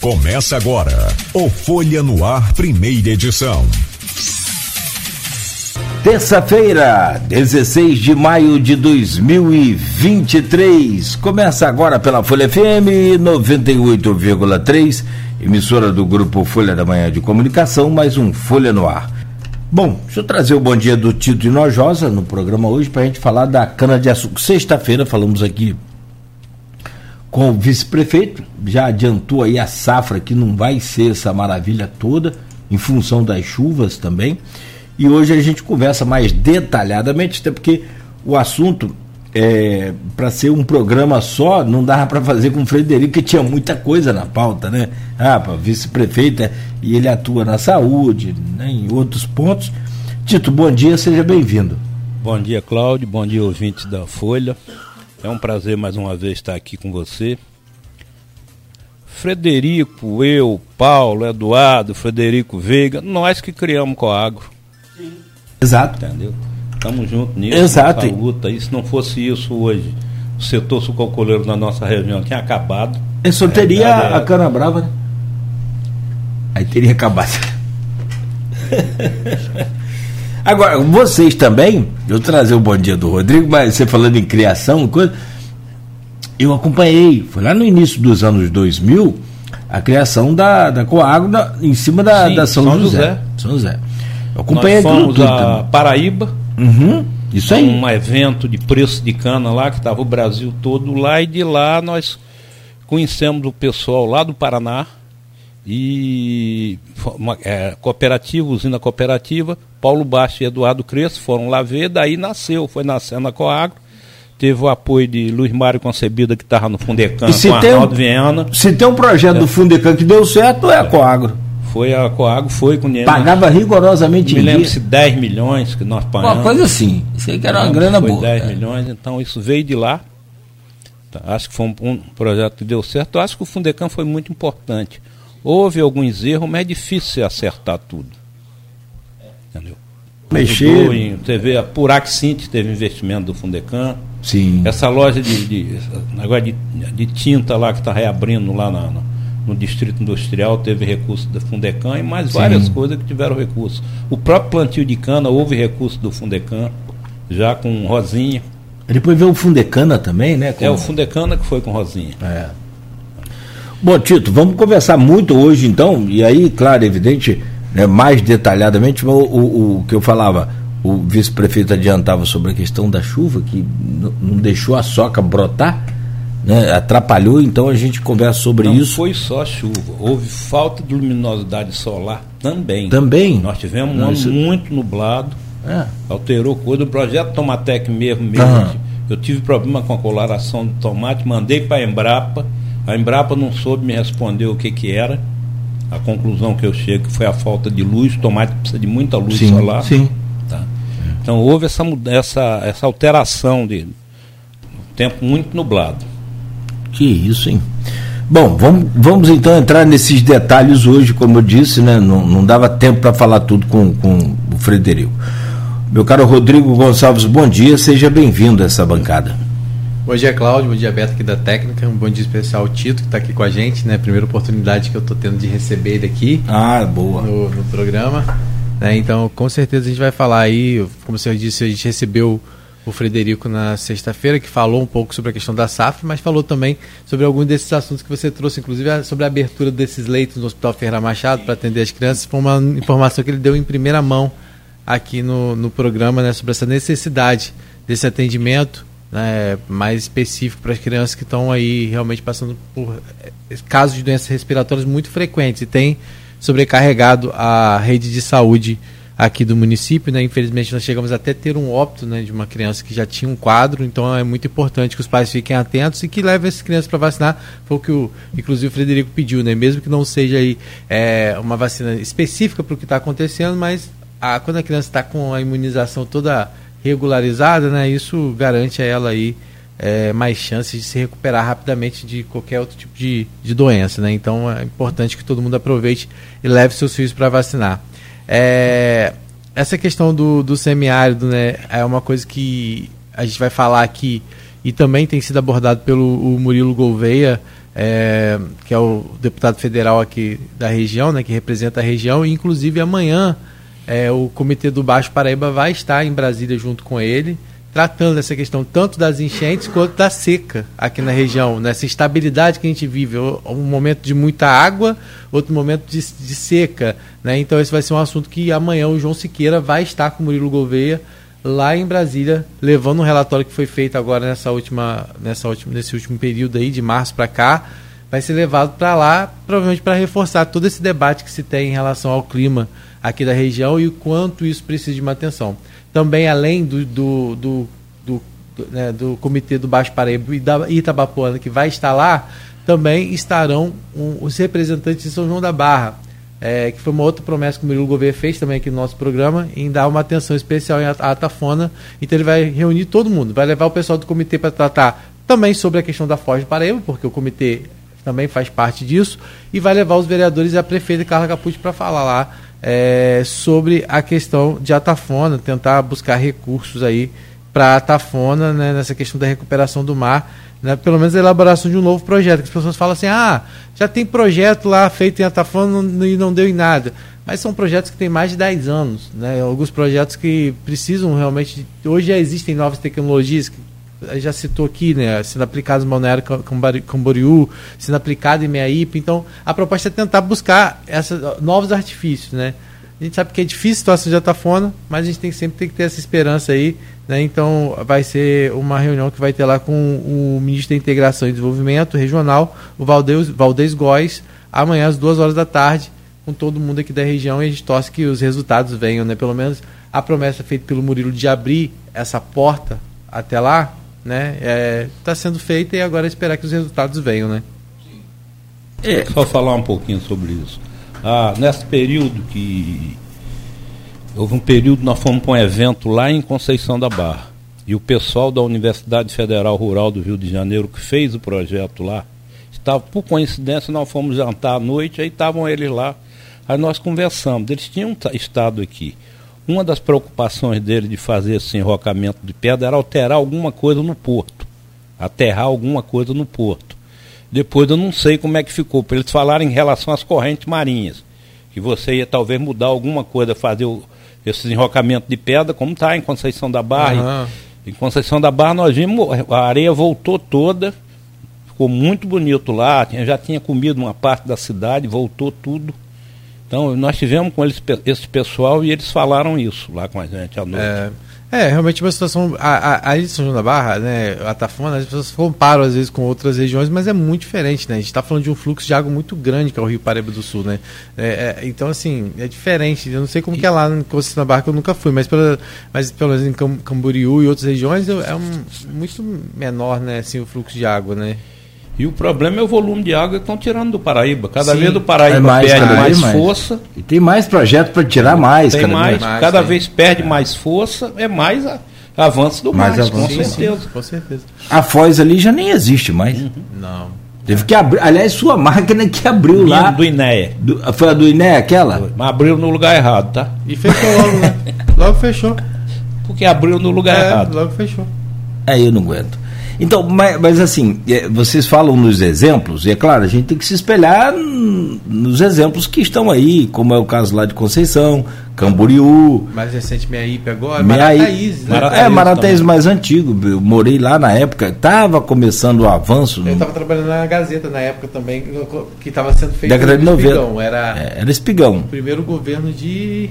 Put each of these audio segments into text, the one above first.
Começa agora o Folha no Ar, primeira edição. Terça-feira, 16 de maio de 2023. Começa agora pela Folha FM 98,3, emissora do grupo Folha da Manhã de Comunicação, mais um Folha no Ar. Bom, deixa eu trazer o bom dia do Tito Inojosa no programa hoje para a gente falar da cana-de-açúcar. Sexta-feira falamos aqui com o vice-prefeito, já adiantou aí a safra que não vai ser essa maravilha toda, em função das chuvas também. E hoje a gente conversa mais detalhadamente, até porque o assunto, é, para ser um programa só, não dava para fazer com o Frederico, que tinha muita coisa na pauta, né? Ah, vice-prefeito, é, e ele atua na saúde, né, em outros pontos. Tito, bom dia, seja bem-vindo. Bom dia, Cláudio, bom dia, ouvintes da Folha. É um prazer mais uma vez estar aqui com você. Frederico, eu, Paulo, Eduardo, Frederico Veiga, nós que criamos Coagro. Sim. Exato. Entendeu? Estamos juntos nisso. Exato. Nessa luta. E se não fosse isso hoje, o setor sucalcoleiro na nossa região tinha acabado. É, só teria é, a cana brava, né? Aí teria acabado. Agora, vocês também, eu trazer o bom dia do Rodrigo, mas você falando em criação, coisa, eu acompanhei, foi lá no início dos anos 2000, a criação da, da Coagro da, em cima da, Sim, da São, São José. José. São José. Eu acompanhei Nós fomos a Paraíba. Uhum, isso aí. Um evento de preço de cana lá, que estava o Brasil todo lá, e de lá nós conhecemos o pessoal lá do Paraná, e uma, é, cooperativa, usina cooperativa, Paulo Baixo e Eduardo Crespo foram lá ver, daí nasceu, foi nascendo a Coagro, teve o apoio de Luiz Mário Concebida, que estava no Fundecan, com Arnaldo um, Viana. Se tem um projeto é. do Fundecan que deu certo, é a Coagro. Foi a Coagro, foi com Pagava rigorosamente Me lembro se 10 milhões que nós pagamos. Uma coisa assim, isso aí que era uma grana foi boa. 10 é. milhões, então isso veio de lá. Tá, acho que foi um, um, projeto que deu certo. Acho que o Fundecan foi muito importante. Houve alguns erros, mas é difícil acertar tudo. Entendeu? Mexer. Em TV, a Purac Cinti teve investimento do Fundecan. Sim. Essa loja de, de, negócio de, de tinta lá que está reabrindo lá na, no, no, Distrito Industrial teve recurso do Fundecan e mais Sim. várias coisas que tiveram recurso. O próprio plantio de cana houve recurso do Fundecan, já com Rosinha. Depois veio o Fundecana também, né? Com... É o Fundecana que foi com Rosinha. É. Bom, Tito, vamos conversar muito hoje então, e aí, claro, evidente, né, mais detalhadamente, o, o, o que eu falava, o vice-prefeito adiantava sobre a questão da chuva, que não deixou a soca brotar, né, atrapalhou, então a gente conversa sobre não isso. Não foi só chuva, houve falta de luminosidade solar também. Também? Nós tivemos um ano isso... muito nublado, é. alterou coisa, o projeto Tomatec mesmo, mesmo uhum. eu tive problema com a coloração do tomate, mandei para a Embrapa, a Embrapa não soube me responder o que, que era. A conclusão que eu chego foi a falta de luz. O tomate precisa de muita luz sim, solar. Sim. Tá? Então houve essa, essa, essa alteração de tempo muito nublado. Que isso, hein? Bom, vamos, vamos então entrar nesses detalhes hoje, como eu disse, né? Não, não dava tempo para falar tudo com, com o Frederico. Meu caro Rodrigo Gonçalves, bom dia, seja bem-vindo a essa bancada. Bom dia, Cláudio. Bom dia, Beto, aqui da Técnica. Um bom dia especial ao Tito, que está aqui com a gente, né? Primeira oportunidade que eu estou tendo de receber ele aqui. Ah, boa. No, no programa. Né? Então, com certeza a gente vai falar aí, como o senhor disse, a gente recebeu o Frederico na sexta-feira, que falou um pouco sobre a questão da SAF, mas falou também sobre alguns desses assuntos que você trouxe, inclusive sobre a abertura desses leitos no Hospital Ferreira Machado para atender as crianças. Foi uma informação que ele deu em primeira mão aqui no, no programa, né? Sobre essa necessidade desse atendimento né, mais específico para as crianças que estão aí realmente passando por eh, casos de doenças respiratórias muito frequentes e tem sobrecarregado a rede de saúde aqui do município, né? Infelizmente nós chegamos até ter um óbito, né, de uma criança que já tinha um quadro, então é muito importante que os pais fiquem atentos e que levem essas crianças para vacinar. Foi o que o, inclusive o Frederico pediu, né? Mesmo que não seja aí é, uma vacina específica para o que está acontecendo, mas a, quando a criança está com a imunização toda regularizada, né, isso garante a ela aí é, mais chances de se recuperar rapidamente de qualquer outro tipo de, de doença. Né? Então é importante que todo mundo aproveite e leve seus filhos para vacinar. É, essa questão do, do semiárido né, é uma coisa que a gente vai falar aqui e também tem sido abordado pelo Murilo Gouveia é, que é o deputado federal aqui da região, né, que representa a região, e inclusive amanhã é, o Comitê do Baixo Paraíba vai estar em Brasília junto com ele, tratando dessa questão tanto das enchentes quanto da seca aqui na região, nessa instabilidade que a gente vive, um momento de muita água, outro momento de, de seca. Né? Então esse vai ser um assunto que amanhã o João Siqueira vai estar com o Murilo Gouveia lá em Brasília, levando um relatório que foi feito agora nessa última, nessa última, nesse último período aí, de março para cá, vai ser levado para lá, provavelmente para reforçar todo esse debate que se tem em relação ao clima aqui da região e o quanto isso precisa de uma atenção. Também, além do, do, do, do, né, do Comitê do Baixo Paraíba e da Itabapuana, que vai estar lá, também estarão um, os representantes de São João da Barra, é, que foi uma outra promessa que o Murilo Gouveia fez também aqui no nosso programa, em dar uma atenção especial à Atafona. Então ele vai reunir todo mundo, vai levar o pessoal do comitê para tratar também sobre a questão da Foz de Paraíba, porque o comitê também faz parte disso, e vai levar os vereadores e a prefeita Carla Capucci para falar lá é, sobre a questão de Atafona, tentar buscar recursos aí para Atafona né, nessa questão da recuperação do mar né, pelo menos a elaboração de um novo projeto, as pessoas falam assim, ah, já tem projeto lá feito em Atafona e não deu em nada. Mas são projetos que têm mais de 10 anos, né? alguns projetos que precisam realmente. Hoje já existem novas tecnologias, que já citou aqui, né? sendo aplicadas no Balneário Camboriú, sendo aplicado em Meiaípe. Então, a proposta é tentar buscar essa, novos artifícios. Né? A gente sabe que é difícil a situação de Atafona, mas a gente tem, sempre tem que ter essa esperança aí. Né? Então, vai ser uma reunião que vai ter lá com o ministro da Integração e Desenvolvimento Regional, o Valdez, Valdez Góes, amanhã às duas horas da tarde, com todo mundo aqui da região. E a gente torce que os resultados venham. Né? Pelo menos a promessa feita pelo Murilo de abrir essa porta até lá está né? é, tá sendo feita e agora é esperar que os resultados venham. Né? É, só falar um pouquinho sobre isso. Ah, nesse período que. Houve um período, nós fomos para um evento lá em Conceição da Barra. E o pessoal da Universidade Federal Rural do Rio de Janeiro, que fez o projeto lá, estava, por coincidência, nós fomos jantar à noite, aí estavam eles lá. Aí nós conversamos. Eles tinham estado aqui. Uma das preocupações dele de fazer esse enrocamento de pedra era alterar alguma coisa no porto, aterrar alguma coisa no porto. Depois eu não sei como é que ficou, para eles falarem em relação às correntes marinhas, que você ia talvez mudar alguma coisa, fazer o, esse enrocamento de pedra, como está em Conceição da Barra. Uhum. Em Conceição da Barra nós vimos, a areia voltou toda, ficou muito bonito lá, já tinha comido uma parte da cidade, voltou tudo. Então nós tivemos com eles, esse pessoal e eles falaram isso lá com a gente à noite. É. É, realmente uma situação. A, a, a São João da Barra, né, a Tafona, as pessoas comparam às vezes com outras regiões, mas é muito diferente, né? A gente está falando de um fluxo de água muito grande que é o Rio Paraíba do Sul, né? É, é, então, assim, é diferente. Eu não sei como que é lá em Conceição da Barra, que eu nunca fui, mas, pela, mas pelo menos em Camboriú e outras regiões é um, muito menor, né, assim, o fluxo de água, né? E o problema é o volume de água que estão tirando do Paraíba. Cada Sim, vez do Paraíba é mais, perde mais, mais, força. E tem mais projetos para tirar mais. Tem cada mais, mais, cada vez perde mais força, é mais a, avanço do mais, mais com certeza. com certeza. A Foz ali já nem existe mais. Uhum. Não. Teve que abrir, aliás, sua máquina que abriu Minha, lá. Do INEA. Do, foi a do INEA aquela? Mas abriu no lugar errado, tá? E fechou logo, né? Logo fechou. Porque abriu no lugar é, errado. Logo fechou. Aí eu não aguento. Então, mas, mas, assim, é, vocês falam nos exemplos, e é claro, a gente tem que se espelhar nos exemplos que estão aí, como é o caso lá de Conceição, Camboriú. Mais recente, Meiaípe agora, Marataízes. Né? Marataízes é, Marataízes mais antigo. Eu morei lá na época, estava começando o avanço. Eu estava no... trabalhando na Gazeta na época também, que estava sendo feito Década de 90. Espigão. Era, é, era Espigão. O primeiro governo de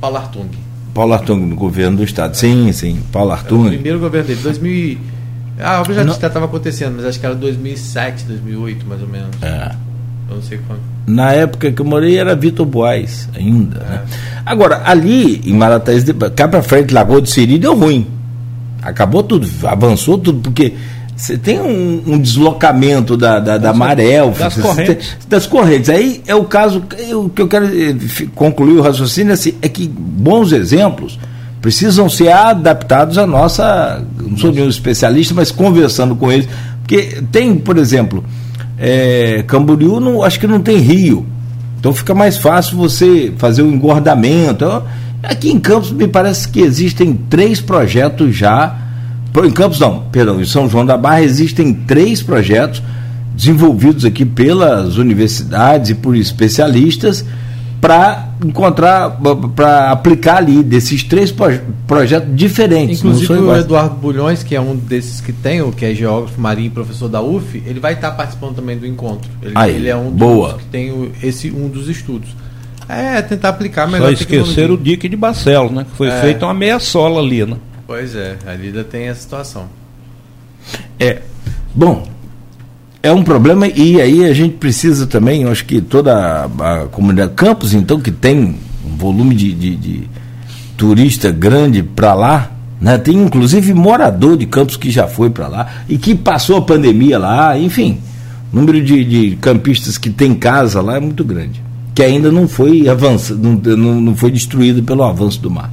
Paulo Artung. Paulo Artung, no governo do Estado. Sim, sim, Paulo Artung. o primeiro governo dele, 2000 ah, obra já estava acontecendo, mas acho que era 2007, 2008, mais ou menos. É. Eu não sei quando. Na época que eu morei era Vitor Boaz ainda. Né? É. Né? Agora, ali em Marataízes, cá para frente, Lagoa do Siri, deu ruim. Acabou tudo, avançou tudo, porque você tem um, um deslocamento da, da, da maré, das correntes. Tem, das correntes. Aí é o caso, o que eu quero eh, concluir o raciocínio é, assim, é que bons exemplos precisam ser adaptados à nossa. Não sou nenhum especialista, mas conversando com eles. Porque tem, por exemplo, é, Camboriú, não, acho que não tem rio. Então fica mais fácil você fazer o engordamento. Aqui em Campos me parece que existem três projetos já. Em Campos não, perdão, em São João da Barra existem três projetos desenvolvidos aqui pelas universidades e por especialistas para encontrar, para aplicar ali desses três projetos diferentes. Inclusive o Eduardo Bulhões, que é um desses que tem, o que é geógrafo marinho professor da UF, ele vai estar participando também do encontro. Ele, ah, ele é um dos boa. que tem esse um dos estudos. É, tentar aplicar melhor. Só esquecer o dique de Barcelos, né? Que foi é. feito uma meia sola ali, né? Pois é, ali ainda tem essa situação. É. Bom, é um problema e aí a gente precisa também, eu acho que toda a, a comunidade Campos, então, que tem um volume de, de, de turista grande para lá, né? tem inclusive morador de Campos que já foi para lá e que passou a pandemia lá, enfim, número de, de campistas que tem casa lá é muito grande, que ainda não foi avançado, não, não, foi destruído pelo avanço do mar.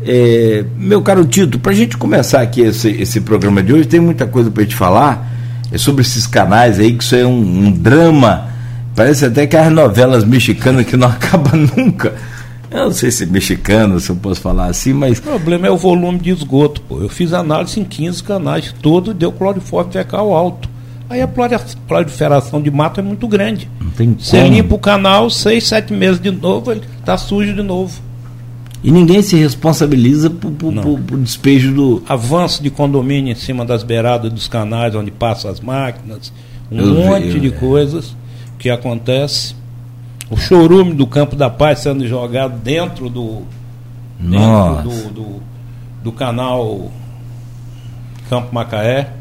É, meu caro Tito, para a gente começar aqui esse, esse programa de hoje, tem muita coisa para gente falar é sobre esses canais aí, que isso é um, um drama. Parece até que as novelas mexicanas que não acabam nunca. Eu não sei se é mexicano, se eu posso falar assim, mas. O problema é o volume de esgoto, pô. Eu fiz análise em 15 canais, todo deu clorifórmio fecal alto. Aí a proliferação de mato é muito grande. Não tem Você limpa o canal, seis, sete meses de novo, ele está sujo de novo. E ninguém se responsabiliza por, por, por, por, despejo do. Avanço de condomínio em cima das beiradas dos canais onde passam as máquinas, um eu monte vi, de coisas que acontece. O chorume do Campo da Paz sendo jogado dentro do. Dentro do, do, do canal Campo Macaé.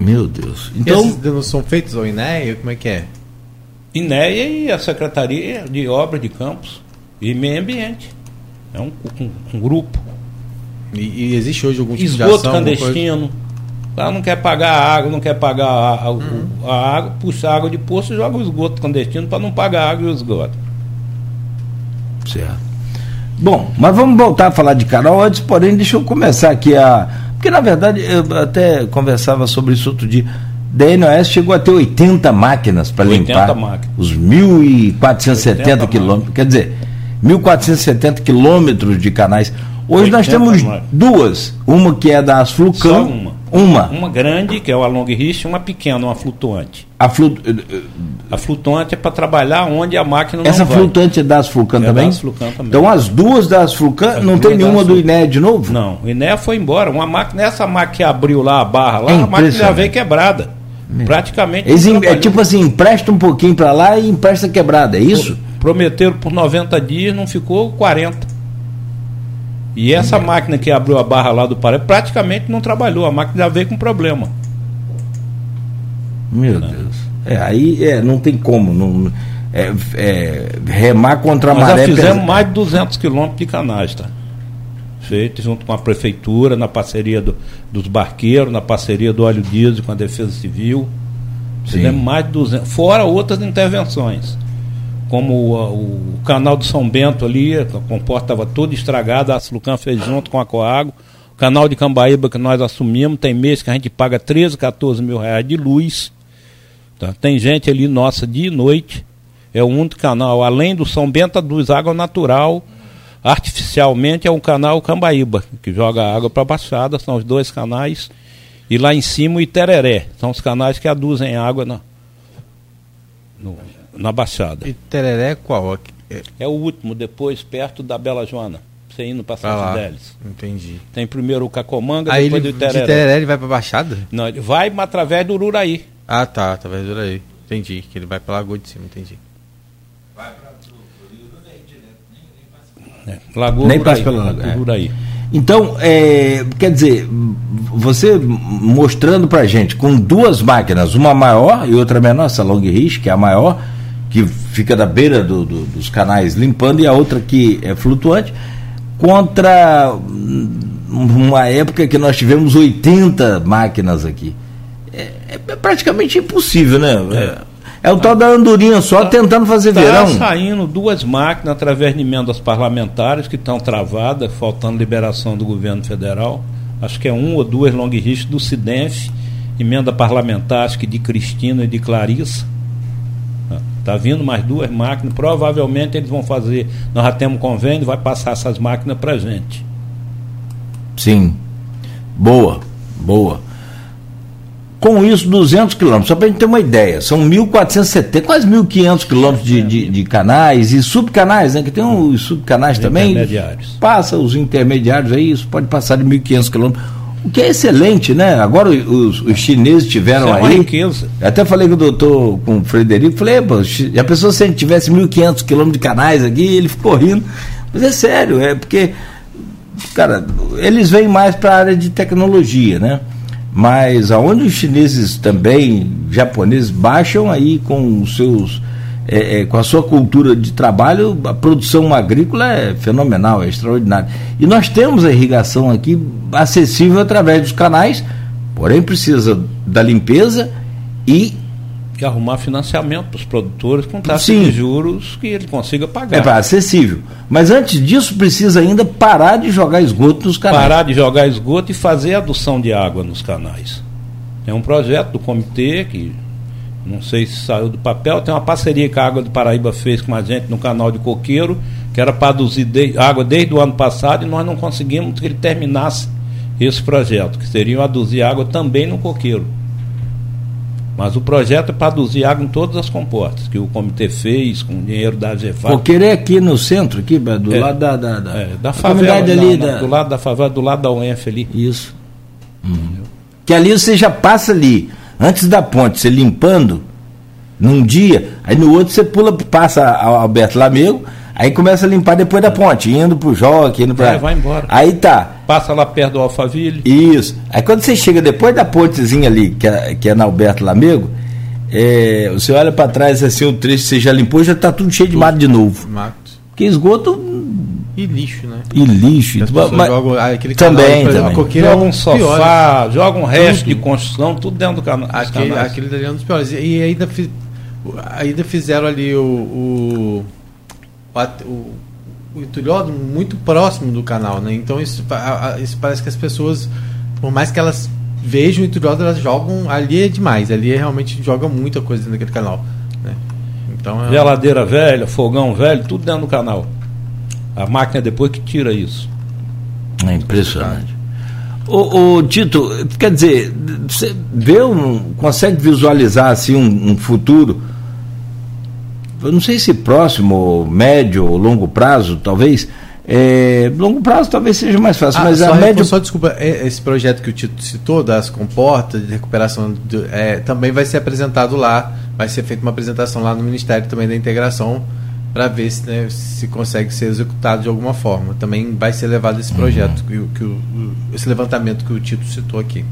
Meu Deus. Então, e essas são feitos ao INEA? Como é que é? INEA e a Secretaria de Obra de Campos e meio ambiente. É um, um, um grupo. E, e, existe hoje algum tipo Esgoto de ação, clandestino. Ela não quer pagar a água, não quer pagar a, a, uhum. a água, puxa a água de poço e joga o esgoto clandestino para não pagar a água e o esgoto. Certo. Bom, mas vamos voltar a falar de canal antes, porém, deixa eu começar aqui a. Porque na verdade eu até conversava sobre isso outro dia. DNOS chegou a ter 80 máquinas para limpar máquinas. os 1.470 quilômetros. Quer dizer, 1.470 quilômetros de canais. Hoje nós temos duas. Uma que é da Asflucan. Só uma. Uma. Uma grande, que é o Along Rich, e uma pequena, uma flutuante. A, flut... a flutuante é para trabalhar onde a máquina não Essa flutuante é da Asflucan é também? também? Então as duas da Asflucan, não tem nenhuma do INE de novo? Não, o INE foi embora. Uma máquina, essa máquina que abriu lá a barra lá, é a máquina já veio quebrada. Praticamente. Eles é tipo assim, empresta um pouquinho para lá e empresta quebrada, é isso? Prometeram por 90 dias, não ficou 40. E essa máquina que abriu a barra lá do Pará praticamente não trabalhou, a máquina já veio com problema. Meu né? Deus. É, aí é, não tem como. Não, é, é, remar contra a Nós maré. Nós já fizemos mais de 200 quilômetros de canais, tá? Feito junto com a prefeitura, na parceria do, dos barqueiros, na parceria do óleo diesel com a Defesa Civil. Fizemos mais de 200, fora outras intervenções como o, o, canal do São Bento ali, a comporta estava toda estragada, a Slucan fez junto com a Coago. O canal de Cambaíba que nós assumimos, tem mês que a gente paga 13, 14 mil reais de luz. Tá? Tem gente ali nossa dia e noite. É o único canal, além do São Bento, dos água natural, artificialmente é um canal Cambaíba, que joga água para a Baixada, são os dois canais. E lá em cima o Itereré, são os canais que aduzem água na, no, na Baixada. E Tereré qual? É o último, depois perto da Bela Joana. Você indo para São Fidélis. Entendi. Tem primeiro o Cacomanga, Aí depois ele, do Tereré. De Tereré ele vai para Baixada? Não, ele vai através do Ururaí. Ah, tá, através do Ururaí. Entendi, que ele vai para Lagoa de Cima, entendi. Vai para né? Nem, Lagoa nem passa pelo Ururaí. É. Então, é, quer dizer, você mostrando para gente com duas máquinas, uma maior e outra menor, essa Long Ridge, que é a maior, que fica da beira do, do, dos canais limpando, e a outra que é flutuante, contra uma época que nós tivemos 80 máquinas aqui. É, é praticamente impossível, né? É, é o tal da andorinha só tá, tentando fazer tá verão. Está saindo duas máquinas através de emendas parlamentares que estão travadas, faltando liberação do governo federal. Acho que é um ou duas long do SIDENF, emenda parlamentar, acho que de Cristina e de Clarissa Está vindo mais duas máquinas, provavelmente eles vão fazer. Nós já temos convênio, vai passar essas máquinas para gente. Sim. Boa, boa. com isso 200 quilômetros. Só para a gente ter uma ideia, são 1.470, quase 1.500 quilômetros de, de, de, canais e subcanais, né? Que tem os subcanais também. Intermediários. Passa os intermediários aí, isso pode passar de 1.500 quilômetros. O que é excelente, né? Agora os, os chineses tiveram Isso é aí. riqueza. Até falei com o doutor, com o Frederico, falei, pô, já pensou se a gente tivesse 1.500 quilômetros de canais aqui? Ele ficou rindo. Mas é sério, é porque, cara, eles vêm mais para a área de tecnologia, né? Mas aonde os chineses também, japoneses, baixam aí com os seus. É, é, com a sua cultura de trabalho, a produção agrícola é fenomenal, é extraordinária. E nós temos a irrigação aqui acessível através dos canais, porém precisa da limpeza e E arrumar financiamento para os produtores com taxa Sim. de juros que ele consiga pagar. é pra- acessível. Mas antes disso precisa ainda parar de jogar esgoto nos canais. Parar de jogar esgoto e fazer adução de água nos canais. É um projeto do comitê que não sei se saiu do papel, tem uma parceria que a Água do Paraíba fez com a gente no canal de Coqueiro, que era para aduzir de- água desde o ano passado e nós não conseguimos que ele terminasse esse projeto, que seria aduzir água também no Coqueiro. Mas o projeto é para aduzir água em todas as comportas, que o comitê fez com dinheiro da AGFAP. Coqueiro é aqui no centro, aqui, do É. lado da, da, da, É, da favela, ali. da- do lado da favela, do lado da UENF ali. Isso. Uhum. Que ali você já passa ali, antes da ponte, você limpando, num dia, aí no outro você pula, passa Alberto Lamego, aí começa a limpar depois da ponte, indo pro Joque, indo pra. É, vai embora. Aí tá. Passa lá perto do Alphaville. Isso. Aí quando você chega depois da pontezinha ali, que é, que é na Alberto Lamego, é, você olha para trás assim, o trecho que você já limpou, já tá tudo cheio de mato de novo. Matos. Porque esgoto E lixo, né? e lixo. As e- mas- jogam ah, aquele Também, canal, também. a coqueira é Joga um piores. sofá, joga um resto de construção, tudo dentro do cana dos Aquele, canais. aquele dali é um dos piores. E ainda, fi- ainda fizeram ali o, o, o, o, o entulhódromo muito próximo do canal, né? Então isso, pa- a- a- isso parece que as pessoas, por mais que elas vejam o entulhódromo, elas jogam. Ali é demais. Ali é, realmente joga muita coisa dentro daquele canal. Né? Então é. Geladeira velha, fogão velho, tudo dentro do canal. A máquina depois que tira isso. É impressionante. Ô, ô, Tito, quer dizer, você vê um, consegue visualizar assim um, um futuro, eu não sei se próximo, médio ou longo prazo, talvez. É, longo prazo talvez seja mais fácil, Ah, mas só, a médio. só desculpa, esse projeto que o Tito citou, das comportas, de recuperação, do- é, também vai ser apresentado lá, vai ser feita uma apresentação lá no Ministério também da Integração, para ver se, né, se consegue ser executado de alguma forma. Também vai ser levado esse projeto, que, o- que o- esse levantamento que o Tito citou aqui.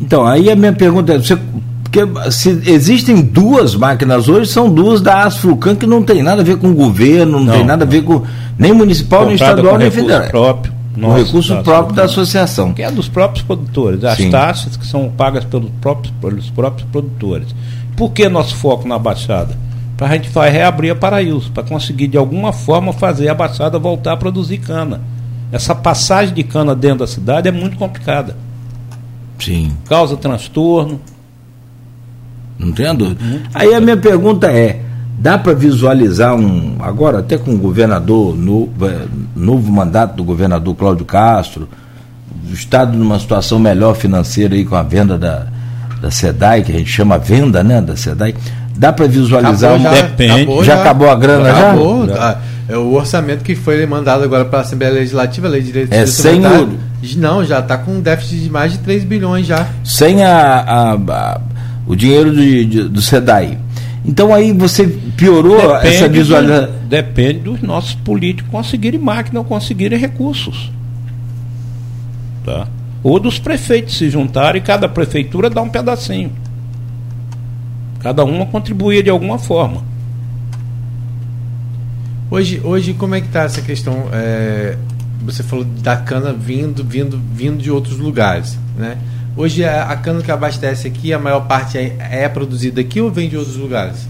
Então, aí a minha pergunta é: você, porque se existem duas máquinas hoje, são duas da Asflucan que não tem nada a ver com o governo, não, Não, tem nada a ver com nem municipal, nem estadual, com nem recurso federal. próprio. Com nosso, recurso da próprio da Associação. associação. Que é dos próprios produtores. As Sim. taxas que são pagas pelos próprios, pelos próprios produtores. Por que nosso foco na Baixada? Para a gente vai reabrir a Paraíso, para conseguir de alguma forma fazer a Baixada voltar a produzir cana. Essa passagem de cana dentro da cidade é muito complicada. Sim. Causa transtorno. Não tem. Aí a minha pergunta é: dá para visualizar um. Agora, até com o governador, novo, eh, novo mandato do governador Cláudio Castro, o Estado numa situação melhor financeira aí com a venda da, da SEDAI, que a gente chama venda, né? Da SEDAI. Dá para visualizar Acabou já, Depende. Já acabou a grana, já? Acabou. Ah, é o orçamento que foi mandado agora para a Assembleia Legislativa, a Lei de Direitos É sem. Não, já está com um déficit de mais de 3 bilhões já. Sem a, a- a- o dinheiro de- de- do SEDAI. Então aí você piorou essa do- visualização. depende dos nossos políticos conseguirem máquina ou conseguirem recursos. Tá? Ou dos prefeitos se juntarem e cada prefeitura dá um pedacinho. Cada uma contribuir de alguma forma. Hoje, hoje como é que está essa questão? é, você falou da cana vindo, vindo, vindo de outros lugares, né? Hoje a, a cana que abastece aqui, a maior parte é, é produzida aqui ou vem de outros lugares?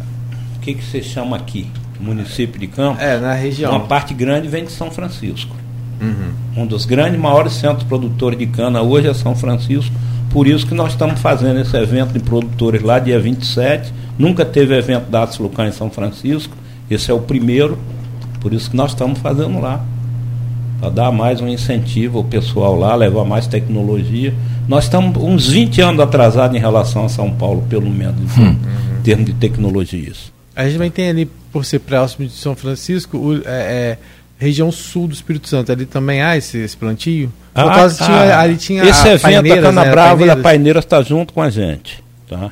O que, que você chama aqui? Município de Campos? É, na região. Uma parte grande vem de São Francisco. Uhum. Um dos grandes, maiores centros produtores de cana hoje é São Francisco. Por isso que nós estamos fazendo esse evento de produtores lá, dia 27. Nunca teve evento da Atos Lucan em São Francisco. Esse é o primeiro. Por isso que nós estamos fazendo lá. para dar mais um incentivo ao pessoal lá, levar mais tecnologia. Nós estamos uns 20 anos atrasados em relação a São Paulo, pelo menos, hum. em termos de tecnologias. A gente vai ter ali, por ser próximo de São Francisco, o, é, é, região sul do Espírito Santo, ali também há esse, esse plantio? Ah, causa, tinha, ah, ali tinha esse a evento, a Cana né, Brava da Paineiras está junto com a gente. Tá?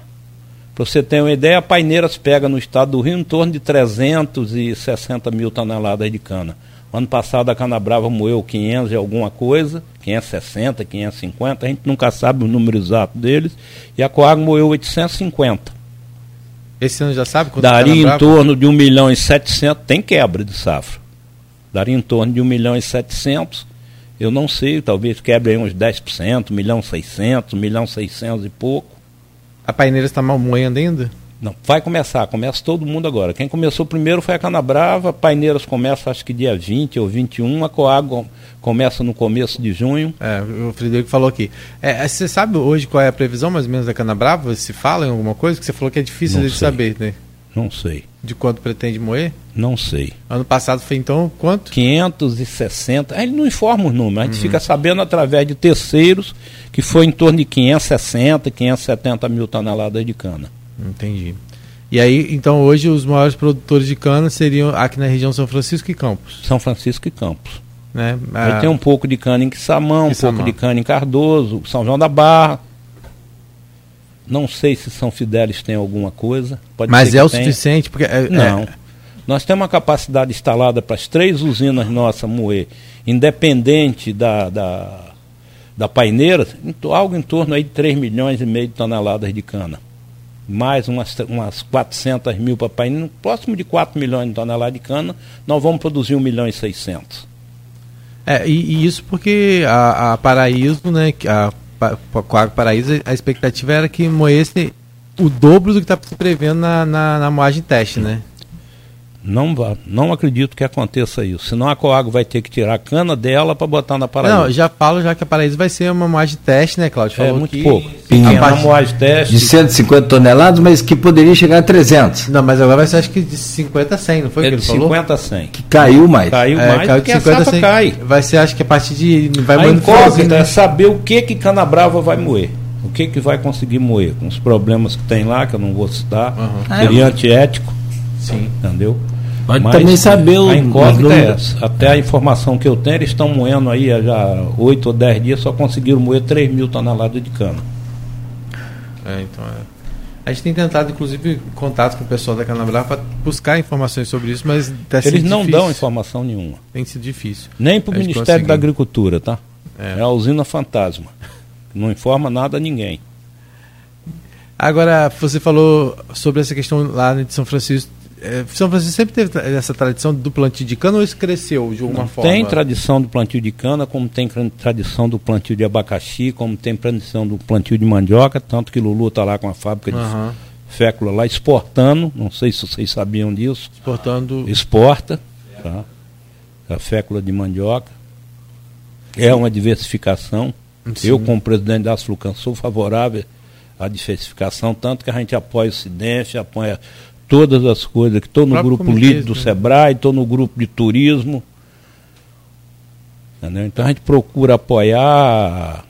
Para você ter uma ideia, a Paineiras pega no estado do Rio em torno de 360 mil toneladas de cana. Ano passado a Cana Brava moeu 500 e alguma coisa, 560, 550, a gente nunca sabe o número exato deles, e a Coag moeu 850. Esse ano já sabe quanto Daria em torno de 1 milhão e 700, tem quebra de safra. Daria em torno de 1 milhão e 700, eu não sei, talvez quebre aí uns 10%, 1 milhão e 600, 1 milhão e 600 e pouco. A paineira está mal moendo ainda? Não, vai começar, começa todo mundo agora. Quem começou primeiro foi a Canabrava, Paineiras começa acho que dia 20 ou 21, a Coágua começa no começo de junho. É, o Frederico falou aqui. É, você sabe hoje qual é a previsão mais ou menos da Canabrava? Se fala em alguma coisa? Que você falou que é difícil de saber, né? Não sei. De quanto pretende moer? Não sei. Ano passado foi então quanto? 560. Ele não informa os números, a gente uhum. fica sabendo através de terceiros que foi em torno de 560, 570 mil toneladas de cana. Entendi. E aí, então hoje os maiores produtores de cana seriam aqui na região São Francisco e Campos. São Francisco e Campos. Né? Aí ah, tem um pouco de cana em Quissamão, um pouco de cana em Cardoso, São João da Barra. Não sei se São Fidélis tem alguma coisa. Mas é o tenha. suficiente? Porque é, Não. É... Nós temos uma capacidade instalada para as três usinas nossas moer, independente da, da, da paineira, algo em torno aí de 3 milhões e meio de toneladas de cana mais umas, umas 400 mil para painel, próximo de 4 milhões de toneladas de cana, nós vamos produzir 1 milhão e 600. É, e, e isso porque a, a Paraíso, né, a, a, a Paraíso, a expectativa era que moesse o dobro do que está se prevendo na, na, na moagem teste, né? Não, não acredito que aconteça isso. Senão a Coago vai ter que tirar a cana dela para botar na Paraíba. Não, já falo já que a Paraíba vai ser uma moagem teste, né, Cláudio? é muito que... pouco. Pequena uma moagem teste. De 150 toneladas, mas que poderia chegar a 300. Não, mas agora vai ser acho que de 50 a 100, não foi é que ele de falou? 50 a 100. Que caiu mais. Caiu é, mais caiu de 50 a 100. Cai. Vai ser acho que a partir de... Vai a incógnita né? é saber o que que Canabrava vai moer. O que que vai conseguir moer. Com os problemas que tem lá, que eu não vou citar. Uhum. Seria é, antiético. Sim. Entendeu? Pode Mas também saber o. A incógnita é essa. Até a informação que eu tenho, eles estão moendo aí há já 8 ou 10 dias, só conseguiram moer 3 mil toneladas de cana. É, então é. A gente tem tentado, inclusive, contato com o pessoal da Canabrava para buscar informações sobre isso, mas Eles não difícil. dão informação nenhuma. Tem sido difícil. Nem para o Ministério conseguir. da Agricultura, tá? É. é a usina fantasma. Não informa nada a ninguém. Agora, você falou sobre essa questão lá de São Francisco é, São Francisco sempre teve essa tradição do plantio de cana ou isso cresceu de alguma Não, forma? Tem tradição do plantio de cana, como tem tradição do plantio de abacaxi, como tem tradição do plantio de mandioca, tanto que Lulu está lá com a fábrica uhum. de fécula lá exportando, não sei se vocês sabiam disso. Exportando. Exporta, tá? A fécula de mandioca. É uma diversificação. Sim. Eu, como presidente da Asflucan, sou favorável à diversificação, tanto que a gente apoia o Cidente, apoia todas as coisas, que estou no grupo líder do né? Sebrae, estou no grupo de turismo. Entendeu? Então a gente procura apoiar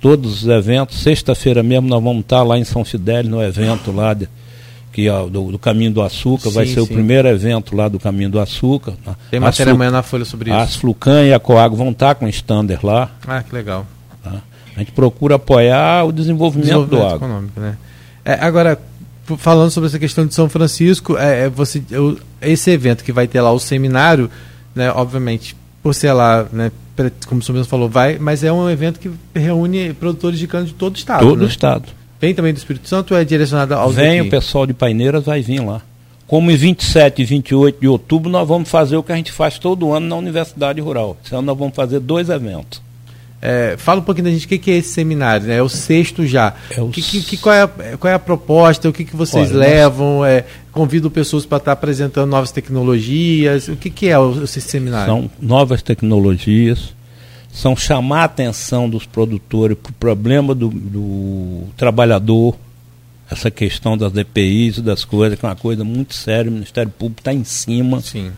todos os eventos. Sexta-feira mesmo nós vamos estar lá em São Fidélis, no evento lá de, que é do, do, Caminho do Açúcar, sim, vai ser sim. o primeiro evento lá do Caminho do Açúcar. Tem matéria amanhã na Folha sobre isso. As Flucan e a Coag vão estar com o stander lá. Ah, que legal. Tá? A gente procura apoiar o desenvolvimento, desenvolvimento do agro. Econômico, né? É, agora, falando sobre essa questão de São Francisco, é, é você, eu, esse evento que vai ter lá o seminário, né, obviamente, por ser lá, né, como o senhor mesmo falou, vai, mas é um evento que reúne produtores de cana de todo o estado. Todo né? o estado. Vem também do Espírito Santo ou é direcionado aos Vem, o pessoal de Paineiras vai vir lá. Como em 27 e 28 de outubro nós vamos fazer o que a gente faz todo ano na Universidade Rural. Esse ano nós vamos fazer dois eventos. É, fala um pouquinho da gente o que, que é esse seminário, né? É o sexto já. É o... Que, que, qual, é a, qual é a proposta? O que, que vocês Olha, levam? Nós... É, convido pessoas para estar apresentando novas tecnologias. O que, que é o, esse seminário? São novas tecnologias, são chamar a atenção dos produtores para o problema do, do trabalhador, essa questão das DPIs e das coisas, que é uma coisa muito séria, o Ministério Público está em cima. Sim.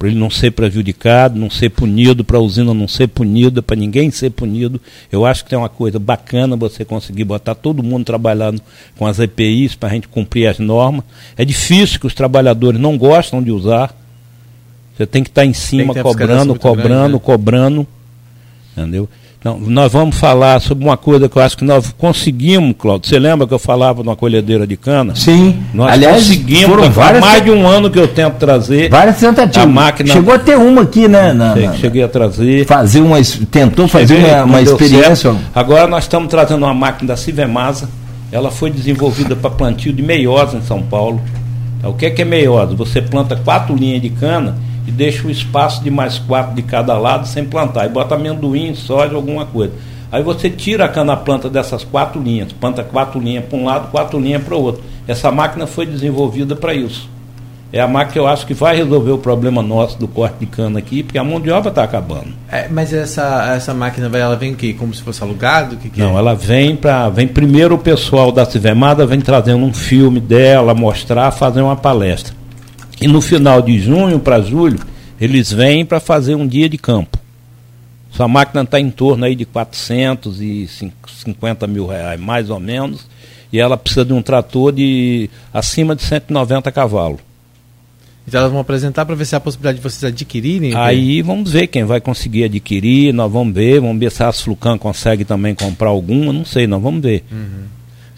Para ele não ser prejudicado, não ser punido, para a usina não ser punida, para ninguém ser punido. Eu acho que tem uma coisa bacana você conseguir botar todo mundo trabalhando com as EPIs para a gente cumprir as normas. É difícil que os trabalhadores não gostam de usar. Você tem que estar tá em cima cobrando, cobrando, grande, né? cobrando. Entendeu? Então, nós vamos falar sobre uma coisa que eu acho que nós conseguimos, Claudio. Você lembra que eu falava numa colhedeira de cana? Sim. Nós Aliás, conseguimos, foram várias, mais de um ano que eu tento trazer. Várias tentativas. A máquina, Chegou a ter uma aqui, né? Na, na, cheguei a trazer. Fazer uma, tentou fazer cheguei, uma, uma experiência. Agora nós estamos trazendo uma máquina da Civemasa. Ela foi desenvolvida para plantio de meiosa em São Paulo. O que é, que é meiosa? Você planta quatro linhas de cana e deixa o espaço de mais quatro de cada lado sem plantar. E bota amendoim, soja, alguma coisa. Aí você tira a cana-planta dessas quatro linhas, planta quatro linhas para um lado, quatro linhas para o outro. Essa máquina foi desenvolvida para isso. É a máquina que eu acho que vai resolver o problema nosso do corte de cana aqui, porque a mão de obra está acabando. É, mas essa, essa máquina ela vem que como se fosse alugado? Que que Não, é? ela vem para vem primeiro o pessoal da Civemada vem trazendo um filme dela, mostrar, fazer uma palestra. E no final de junho para julho, eles vêm para fazer um dia de campo. Sua máquina está em torno aí de 450 mil reais, mais ou menos, e ela precisa de um trator de acima de 190 cavalos. Então elas vão apresentar para ver se há a possibilidade de vocês adquirirem? Aí vamos ver quem vai conseguir adquirir, nós vamos ver, vamos ver se a Asflucan consegue também comprar alguma, não sei, nós vamos ver. Uhum.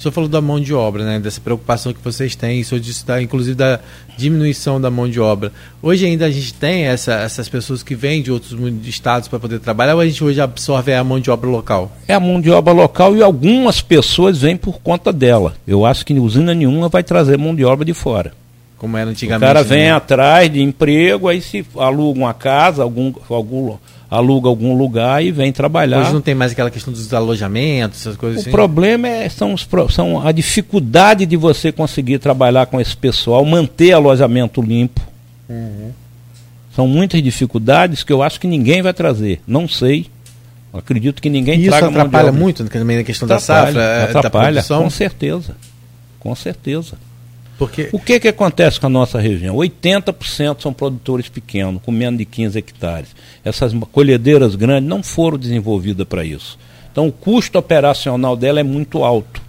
O senhor falou da mão de obra, né? dessa preocupação que vocês têm, isso disse da, inclusive da diminuição da mão de obra. Hoje ainda a gente tem essa, essas pessoas que vêm de outros estados para poder trabalhar ou a gente hoje absorve a mão de obra local? É a mão de obra local e algumas pessoas vêm por conta dela. Eu acho que usina nenhuma vai trazer mão de obra de fora. Como era antigamente. O cara vem né? atrás de emprego, aí se aluga uma casa, algum, algum aluga algum lugar e vem trabalhar. Hoje não tem mais aquela questão dos alojamentos, essas coisas o assim? O problema é, são, os, são a dificuldade de você conseguir trabalhar com esse pessoal, manter alojamento limpo. Uhum. São muitas dificuldades que eu acho que ninguém vai trazer. Não sei. Acredito que ninguém e traga. Isso atrapalha muito também na questão atrapalha, da safra, atrapalha, da produção? Com certeza. Com certeza. Porque... O que, que acontece com a nossa região? 80% são produtores pequenos, com menos de 15 hectares. Essas colhedeiras grandes não foram desenvolvidas para isso. Então o custo operacional dela é muito alto.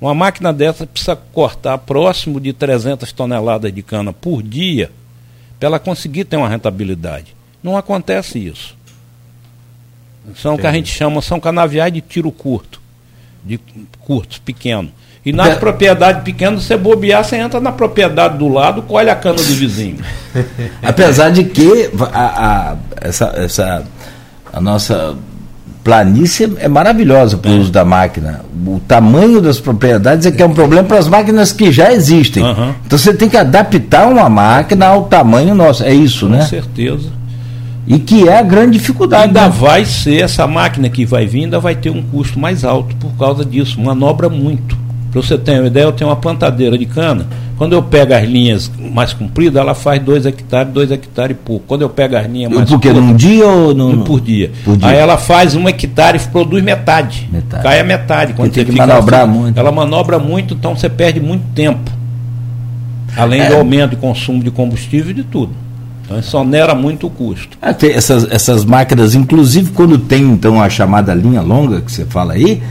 Uma máquina dessa precisa cortar próximo de 300 toneladas de cana por dia para ela conseguir ter uma rentabilidade. Não acontece isso. São o que a gente chama, são canaviais de tiro curto, de curtos, pequenos. E nas propriedades pequenas, você bobear, você entra na propriedade do lado, colhe a cana do vizinho. Apesar de que a, a, essa, essa, a nossa planície é maravilhosa para o é. uso da máquina. O tamanho das propriedades é que é um problema para as máquinas que já existem. Uhum. Então você tem que adaptar uma máquina ao tamanho nosso. É isso, Com né? Com certeza. E que é a grande dificuldade. Ainda né? vai ser, essa máquina que vai vir, ainda vai ter um custo mais alto por causa disso. Manobra muito. Para você ter uma ideia, eu tenho uma plantadeira de cana. Quando eu pego as linhas mais compridas, ela faz 2 hectares, 2 hectares e pouco. Quando eu pego as linhas mais Porque num dia ou no... por, dia. por dia? Aí ela faz um hectare e produz metade. metade. Cai a metade. Quando você tem que manobrar assim, muito. Ela manobra muito, então você perde muito tempo. Além é. do aumento de consumo de combustível e de tudo. Então isso onera muito o custo. Ah, essas, essas máquinas, inclusive quando tem então a chamada linha longa que você fala aí,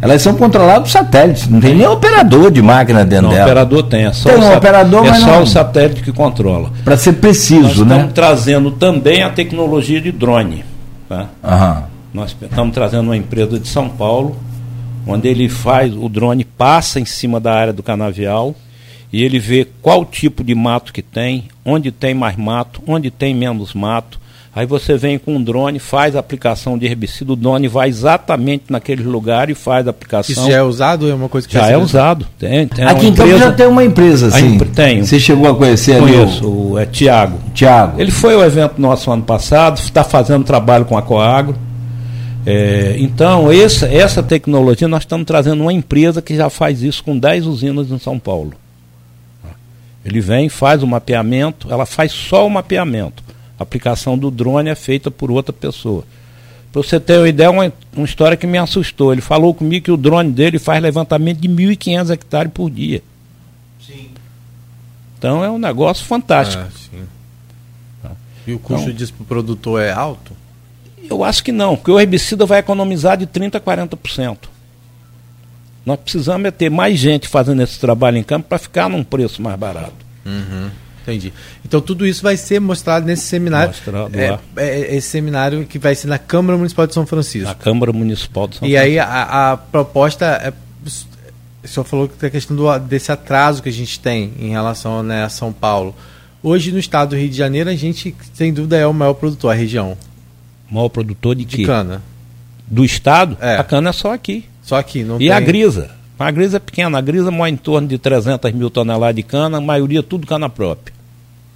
elas são controladas por satélite, não tem nem operador de máquina dentro não, dela. operador tem, é só, tem um o, operador, é só não... o satélite que controla. Para ser preciso, Nós né? Estamos trazendo também a tecnologia de drone. Tá? Aham. Nós estamos trazendo uma empresa de São Paulo, onde ele faz, o drone passa em cima da área do canavial e ele vê qual tipo de mato que tem, onde tem mais mato, onde tem menos mato Aí você vem com um drone, faz a aplicação de herbicida, o drone vai exatamente naquele lugar e faz a aplicação. Isso já é usado ou é uma coisa que já é usado? Tem, tem Aqui em Campo já tem uma empresa assim. Tem. Você chegou a conhecer Conheço, ali o, o é Tiago. Tiago. Ele foi ao evento nosso ano passado, está fazendo trabalho com a Coagro. É, então, essa, essa tecnologia, nós estamos trazendo uma empresa que já faz isso com 10 usinas em São Paulo. Ele vem, faz o mapeamento, ela faz só o mapeamento a aplicação do drone é feita por outra pessoa. Para você ter uma ideia, uma, uma história que me assustou. Ele falou comigo que o drone dele faz levantamento de 1.500 hectares por dia. Sim. Então é um negócio fantástico. Ah, E o custo Então- disso para o produtor é alto? Eu acho que não, porque o herbicida vai economizar de 30% a 40%. Nós precisamos é ter mais gente fazendo esse trabalho em campo para ficar num preço mais barato. Entendi. Então tudo isso vai ser mostrado nesse seminário. Mostrado é, lá. é, esse seminário que vai ser na Câmara Municipal de São Francisco. Na Câmara Municipal de São E aí a, a proposta é. O senhor falou que tem a questão do, desse atraso que a gente tem em relação né, a São Paulo. Hoje no estado do Rio de Janeiro, a gente, sem dúvida, é o maior produtor, a região O maior produtor de, de quê? cana. Do estado, É. a cana é só aqui. Só aqui, não E tem. a grisa? A grisa é pequena, a grisa mora em torno de 300 mil toneladas de cana, a maioria tudo cana própria.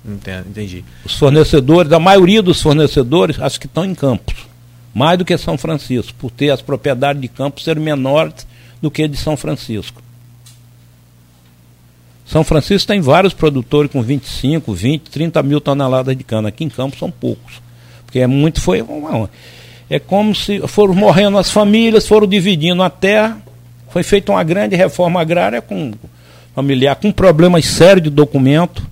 Entendi. Os fornecedores, a maioria dos fornecedores, acho que estão em Campos. Mais do que São Francisco, por ter as propriedades de Campos serem menores do que de São Francisco. São Francisco tem vários produtores com 25, 20, 30 mil toneladas de cana. Aqui em Campos são poucos. Porque é muito, foi uma- É como se foram morrendo as famílias, foram dividindo a terra. Foi feita uma grande reforma agrária com familiar, com problemas sérios de documento.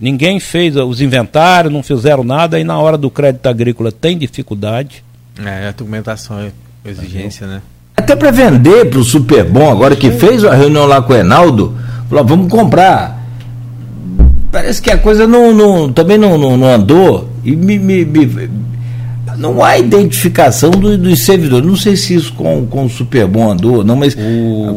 Ninguém fez os inventários, não fizeram nada, e na hora do crédito agrícola tem dificuldade. É, a documentação é exigência, né? Até para vender para o Super Bom, agora que fez a reunião lá com o Enaldo, falou: vamos comprar. Parece que a coisa não, não- também não, não, não andou. E me, me- me- não há identificação do- dos servidores. Não sei se isso com, com o Super Bom andou, não, mas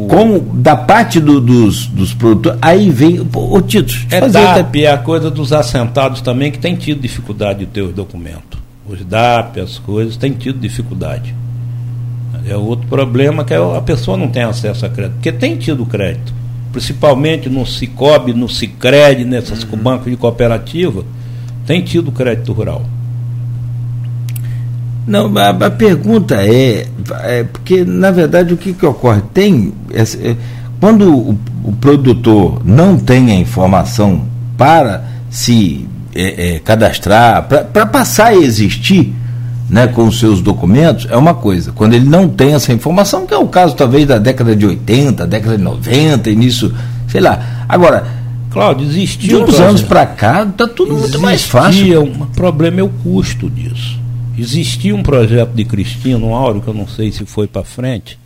como da parte do- dos, dos produtores, aí vem. Pô, ô Tito, É DAP, é a coisa dos assentados também, que tem tido dificuldade de ter os documentos. Os DAP, as coisas, tem tido dificuldade. É outro problema que é a pessoa não tem acesso a crédito, porque tem tido crédito, principalmente no Cicobi, no Cicred, nessas bancos de cooperativa, tem tido crédito rural. Não, a, a pergunta é, é, porque na verdade o que, que ocorre? Tem. essa- é, quando o, o produtor não tem a informação para se é, é, cadastrar, para passar a existir né, com os seus documentos, é uma coisa. Quando ele não tem essa informação, que é o caso talvez da década de 80, década de 90, início, sei lá. Agora, Cláudio, de existiu um uns anos para cá, está tudo muito mais fácil. Um problema é o custo disso. Existia um projeto de Cristino Áureo, que eu não sei se foi para frente,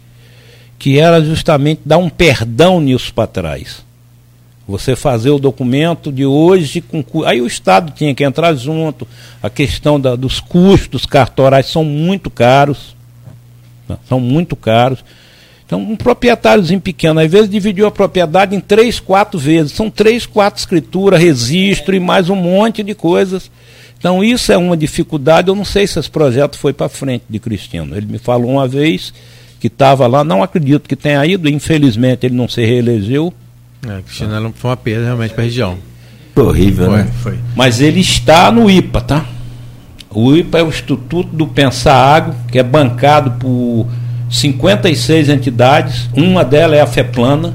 que era justamente dar um perdão nisso para trás. Você fazer o documento de hoje com aí o Estado tinha que entrar junto. A questão da- dos custos cartorais são muito caros, né? são muito caros. Então, um proprietáriozinho pequeno, às vezes dividiu a propriedade em três, quatro vezes. São três, quatro escrituras, registro e mais um monte de coisas. Então, isso é uma dificuldade. Eu não sei se esse projeto foi para frente de Cristino. Ele me falou uma vez que estava lá, não acredito que tenha ido, infelizmente ele não se reelegeu, É, Cristina ela foi uma perda realmente para a região. Horrível, Foi, né? foi. mas ele está no IPA, tá? O IPA é o Instituto do Pensar Agro, que é bancado por 56 entidades. Uma delas é a FEPLANA,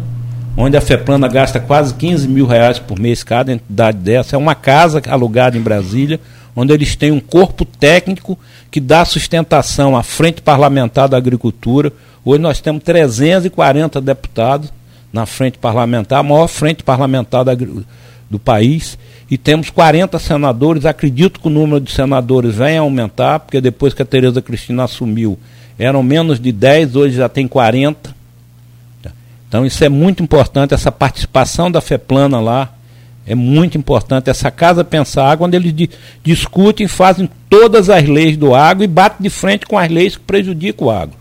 onde a FEPLANA gasta quase 15 mil reais por mês cada entidade dessa. É uma casa alugada em Brasília, onde eles têm um corpo técnico que dá sustentação à Frente Parlamentar da Agricultura. Hoje nós temos 340 deputados na Frente Parlamentar, a maior frente parlamentar da do país, e temos 40 senadores. Acredito que o número de senadores venha aumentar, porque depois que a Tereza Cristina assumiu, eram menos de 10, hoje já tem 40. Então isso é muito importante, essa participação da FEPLANA lá é muito importante. Essa Casa Pensar Água, onde eles di- discutem, fazem todas as leis do agro e batem de frente com as leis que prejudicam o agro.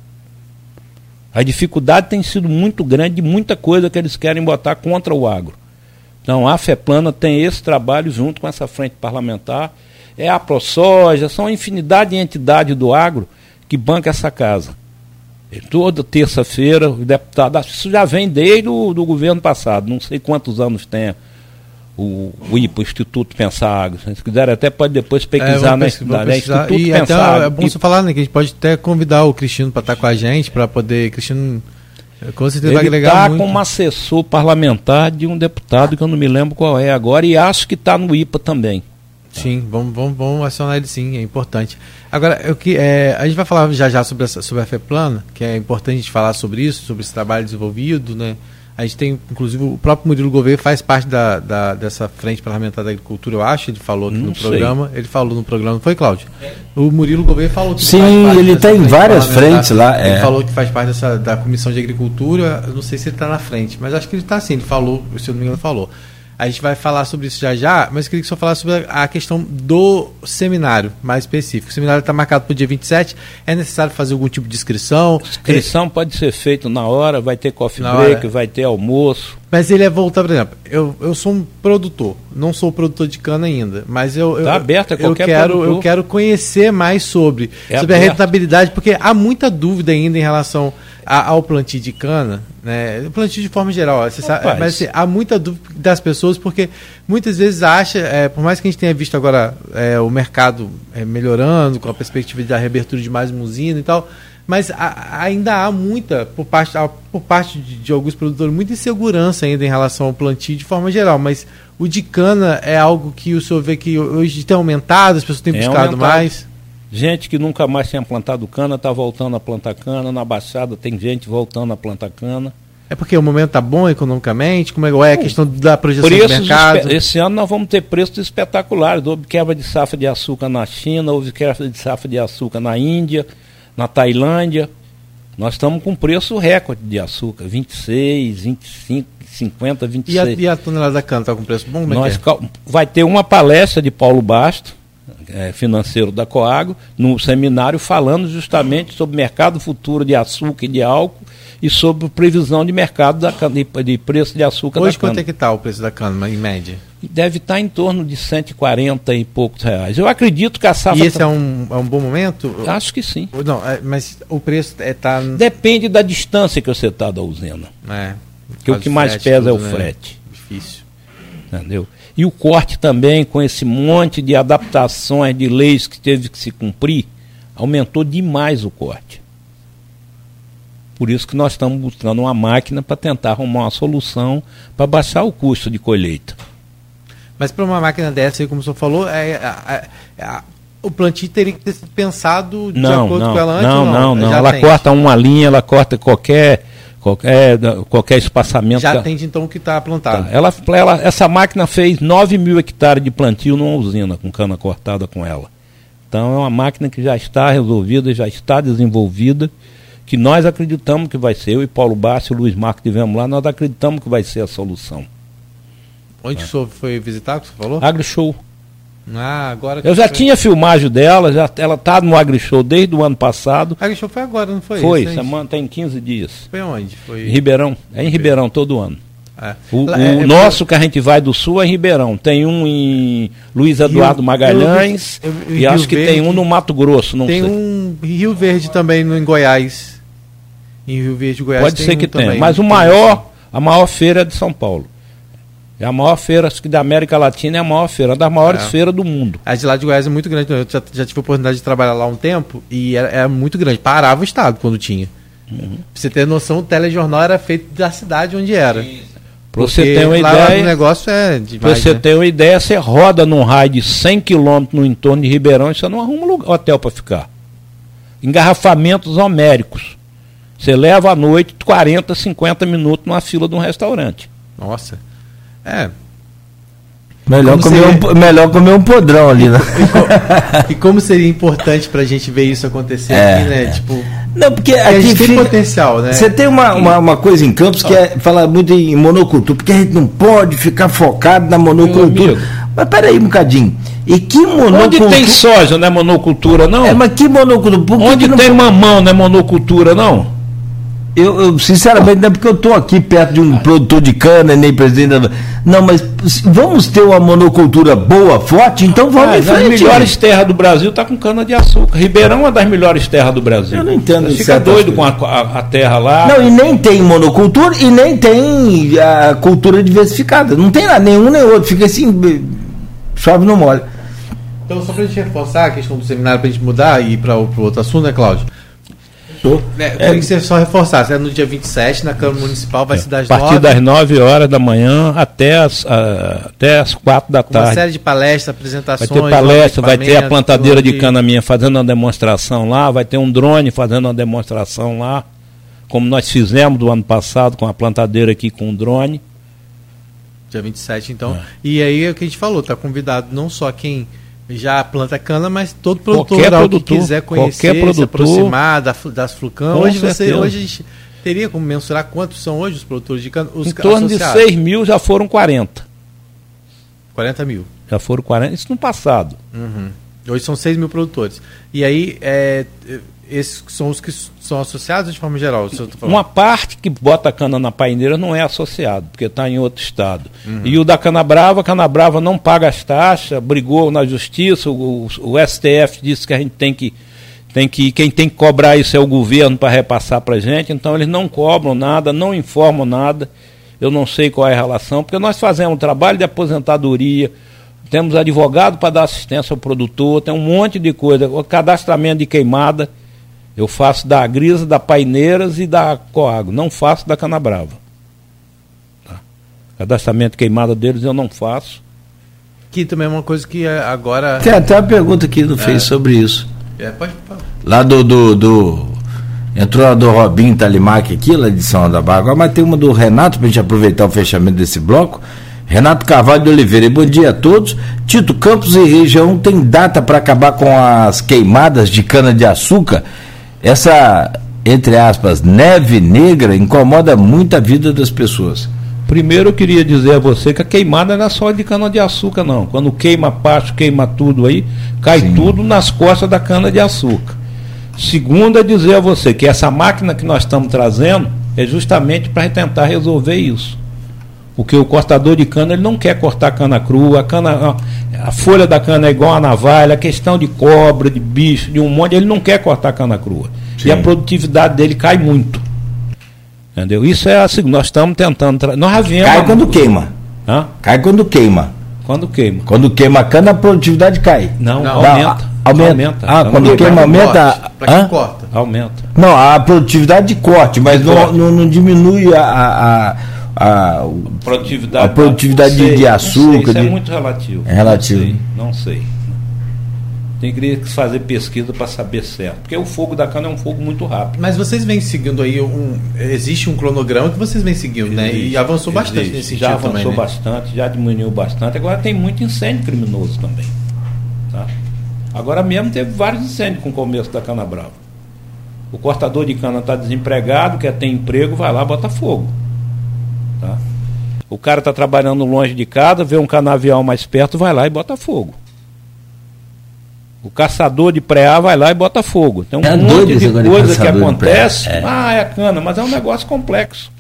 A dificuldade tem sido muito grande de muita coisa que eles querem botar contra o agro. Então a FEPLANA tem esse trabalho junto com essa frente parlamentar. É a ProSoja, são uma infinidade de entidades do agro que banca essa casa. E toda terça-feira, o deputado, acho que isso já vem desde o do governo passado, não sei quantos anos tem o, o IPA, o Instituto Pensar Agro. Se quiser até pode depois pesquisar vou na entidade. É. Instituto E Pensar é bom você falar, né, que a gente pode até convidar o Cristino para estar com a gente, para poder. Cristino, eh, com certeza vai Ele agregar está muito. como assessor parlamentar de um deputado que eu não me lembro qual é agora e acho que está no IPA também. Sim, vamos, vamos, vamos acionar ele sim, é importante. Agora, eu que, é, a gente vai falar já já sobre, essa, sobre a FEPLAN, que é importante a gente falar sobre isso, sobre esse trabalho desenvolvido, né? A gente tem, inclusive, o próprio Murilo Gouveia faz parte da, da, dessa frente parlamentar da agricultura, eu acho, ele falou aqui Não no sei. programa. Ele falou no programa, não foi, Cláudio? O Murilo Gouveia falou que Sim, ele dessa tá em várias frentes lá, Ele é. falou que faz parte dessa, da Comissão de Agricultura, eu não sei se ele está na frente, mas acho que ele está assim, ele falou, se eu não me engano, falou. A gente vai falar sobre isso já já, mas queria que só falasse sobre a questão do seminário, mais específico. O seminário está marcado para o dia 27, é necessário fazer algum tipo de inscrição? Inscrição pode ser feita na hora, vai ter coffee Na break, hora. vai ter almoço. Mas ele é voltar, por exemplo, eu, eu sou um produtor, não sou produtor de cana ainda, mas eu, eu, Tá aberto a eu qualquer quero produtor. eu quero conhecer mais sobre, É sobre a aberto. rentabilidade, porque há muita dúvida ainda em relação a- ao plantio de cana, né? O plantio de forma geral, você sabe, mas assim, há muita dúvida das pessoas porque muitas vezes acha, é, por mais que a gente tenha visto agora é, o mercado é, melhorando com a perspectiva da reabertura de mais uma usina e tal, mas a- ainda há muita, por parte, a- por parte de, de alguns produtores, muita insegurança ainda em relação ao plantio de forma geral. Mas o de cana é algo que o senhor vê que hoje tem aumentado, as pessoas têm É buscado aumentado. mais. Gente que nunca mais tinha plantado cana está voltando a plantar cana. Na Baixada tem gente voltando a plantar cana. É porque o momento está bom economicamente? Como é, é a questão da projeção do Preços mercado? espe- Esse ano nós vamos ter preços espetaculares. Houve quebra de safra de açúcar na China, houve quebra de safra de açúcar na Índia, na Tailândia. Nós estamos com preço recorde de açúcar, 26, 25, 50, E a, 26. e a tonelada da cana está com preço bom? É Nós é? vai ter uma palestra de Paulo Basto, eh, financeiro da Coagro, no seminário falando justamente sobre mercado futuro de açúcar e de álcool e sobre previsão de mercado da cana- de, de preço de açúcar Hoje da cana. quanto é que está o preço da cana, em média? Deve estar em torno de 140 e poucos reais. Eu acredito que a safra. E esse é um, é um bom momento? Acho que sim. Não, é, mas o preço está... Depende da distância que você está da usina. É, Porque o que mais pesa é o frete. Difícil. Entendeu? E o corte também, com esse monte de adaptações, de leis que teve que se cumprir, aumentou demais o corte. Por isso que nós estamos buscando uma máquina para tentar arrumar uma solução para baixar o custo de colheita. Mas para uma máquina dessa, como o senhor falou, é, é- é- é- o plantio teria que ter sido pensado de Não, acordo não, com ela antes? não, não, não. Já Ela tem. corta uma linha, ela corta qualquer, qualquer, qualquer espaçamento. Já tem então o que está plantado. Tá. Ela, ela- essa máquina fez 9 mil hectares de plantio numa usina com cana cortada com ela. Então é uma máquina que já está resolvida, já está desenvolvida, que nós acreditamos que vai ser. Eu e Paulo Bassi e o Luiz Marco tivemos lá, nós acreditamos que vai ser a solução. Onde o senhor foi visitar, que você falou? AgriShow. Ah, agora Eu já foi- tinha filmagem dela, já, ela está no AgriShow desde o ano passado. Ah, show foi agora, não foi? Foi, semana tem 15 dias. Foi onde? Em Foi. Ribeirão, é em Ribeirão todo ano. É. O, o é- é- nosso que a gente vai do sul é em Ribeirão. Tem um em Luiz Eduardo Rio- Magalhães eu- eu- e Rio acho que tem Verde. um no Mato Grosso, não Tem sei. um em Rio Verde também, no, em Goiás. Em Rio Verde, Goiás. Pode ser um que também. tenha. Mas o maior, a maior feira é de São Paulo. É a maior feira, acho que da América Latina é a maior feira, uma das maiores É. feiras do mundo. A de lá de Goiás é muito grande. Eu já, já tive a oportunidade de trabalhar lá um tempo e era, era muito grande. Parava o estado quando tinha. Uhum. Pra você ter noção, o telejornal era feito da cidade onde era. Pra você ter uma lá o ideia, negócio é pra demais. você né? ter uma ideia, você roda num raio de 100 quilômetros no entorno de Ribeirão e você não arruma lugar, hotel para ficar. Engarrafamentos homéricos. Você leva à noite 40, 50 minutos numa fila de um restaurante. Nossa. É. Melhor Como comer, seria- um, melhor comer um podrão ali, né? E como seria importante pra gente ver isso acontecer É, aqui, né? é. Tipo, Não, porque a aqui gente tem fica- potencial, né? Você tem uma, uma, uma coisa em Campos que é falar muito em monocultura, porque a gente não pode ficar focado na monocultura. Mas peraí um bocadinho. E que monocultura. Onde tem soja, não é monocultura, não? É, mas que monocultura? Onde que não tem mamão, não é monocultura, não? Eu, eu, sinceramente, não é porque eu estou aqui perto de um produtor de cana, nem presidente da... Não, mas vamos ter uma monocultura boa, forte, então vamos Ah, em as frente. melhores terras do Brasil tá com cana de açúcar. Ribeirão é uma das melhores terras do Brasil. Eu não entendo Você em fica doido com a, a- a terra lá. Não, e nem tem monocultura e nem tem a cultura diversificada. Não tem lá nenhum nem outro. Fica assim, chove no molha. Então, só pra gente reforçar a questão do seminário, pra gente mudar e ir para o outro assunto, né, Cláudio? Tô. É, eu queria que você só reforçasse, é no dia 27, na Câmara Municipal, vai É, se dar a partir 9, das 9 horas da manhã até as, ah, até as 4 da com uma tarde. série de palestras, Vai apresentações. ter palestra, vai ter a plantadeira de cana minha fazendo uma demonstração lá, vai ter um drone fazendo uma demonstração lá, como nós fizemos do ano passado com a plantadeira aqui com o drone. Dia 27, então. É. E aí é o que a gente falou, tá convidado não só quem já planta cana, mas todo produtor Qualquer produtor, que quiser conhecer, qualquer produtor. se aproximar da, das Flucan. Com Hoje, você, certeza. hoje a gente teria como mensurar quantos são hoje os produtores de cana? Os em torno de associados? 6 mil já foram 40. 40 mil. Já foram 40, isso no passado. Uhum. Hoje são 6 mil produtores. E aí, é, esses são os que são associados de forma geral? Uma parte que bota a cana na paineira não é associado, porque está em outro estado. Uhum. E o da Canabrava, a Canabrava não paga as taxas, brigou na justiça, o, o STF disse que a gente tem que, tem que. Quem tem que cobrar isso é o governo para repassar para a gente, então eles não cobram nada, não informam nada. Eu não sei qual é a relação, porque nós fazemos um trabalho de aposentadoria, temos advogado para dar assistência ao produtor, tem um monte de coisa, o cadastramento de queimada. Eu faço da Grisa, da Paineiras e da Coago. Não faço da Canabrava. Tá? Cadastramento queimada deles eu não faço. Que também é uma coisa que é, agora. Tem até uma pergunta aqui no Face sobre isso. É, pode falar. Lá do. do, do- entrou a do Robinho Talimac aqui, lá de São da Barra, mas tem uma do Renato, para a gente aproveitar o fechamento desse bloco. Renato Carvalho de Oliveira, bom dia a todos. Tito, Campos e região tem data para acabar com as queimadas de cana-de-açúcar? Essa, entre aspas, neve negra incomoda muito a vida das pessoas. Primeiro eu queria dizer a você que a queimada não é só de cana-de-açúcar, não. Quando queima pasto, queima tudo aí, cai Sim. tudo nas costas da cana-de-açúcar. Segundo é dizer a você que essa máquina que nós estamos trazendo é justamente para tentar resolver isso. Porque o cortador de cana ele não quer cortar cana crua, a, cana, a, folha da cana é igual a navalha, a questão de cobra, de bicho, de um monte, ele não quer cortar cana crua. Sim. E a produtividade dele cai muito. Entendeu? Isso é assim, nós estamos tentando. tra- Nós já viemos. Cai quando queima. Hã? Cai quando queima. Quando queima. Quando queima a cana, a produtividade cai. Não, Não, aumenta. a- aumenta. Ah, Não, quando não, queima, aumenta. corte, Pra quem corta. Aumenta. Não, a produtividade de corte, mas não, corte. não, não diminui a, a, a- a- o- Produtividade. A produtividade não sei, de- de não sei, açúcar, Isso é de- muito relativo. É relativo. Não sei. Não sei. Tem que fazer pesquisa para saber certo. Porque o fogo da cana é um fogo muito rápido. Mas vocês vêm seguindo aí um. Existe um cronograma que vocês vêm seguindo, né? E Existe, avançou bastante existe. nesse sentido Já avançou também. né? bastante, já diminuiu bastante. Agora tem muito incêndio criminoso também. Tá? Agora mesmo teve vários incêndios com o começo da cana brava. O cortador de cana está desempregado, quer ter emprego, vai lá bota fogo. Tá? O cara está trabalhando longe de casa, vê um canavial mais perto, vai lá e bota fogo. O caçador de preá vai lá e bota fogo. Tem um É monte de coisa que acontece. É. Ah, é a cana, mas é um negócio complexo.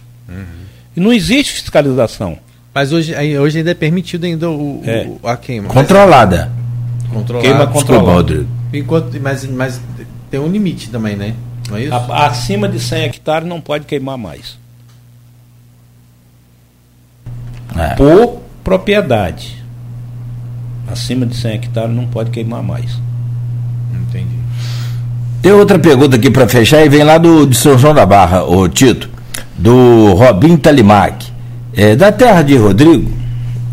E não existe fiscalização. Mas hoje, hoje ainda é permitido ainda o, É. o- a queima. controlada. Mas controlado. Queima controlada. Enquanto, mas, mas tem um limite também, né? Não é isso? A- acima de 100 hectares não pode queimar mais. É. Por propriedade. Acima de 100 hectares não pode queimar mais. Entendi. Tem outra pergunta aqui para fechar e vem lá do, de São João da Barra, o Tito, do Robin Talimac. É, da terra de Rodrigo,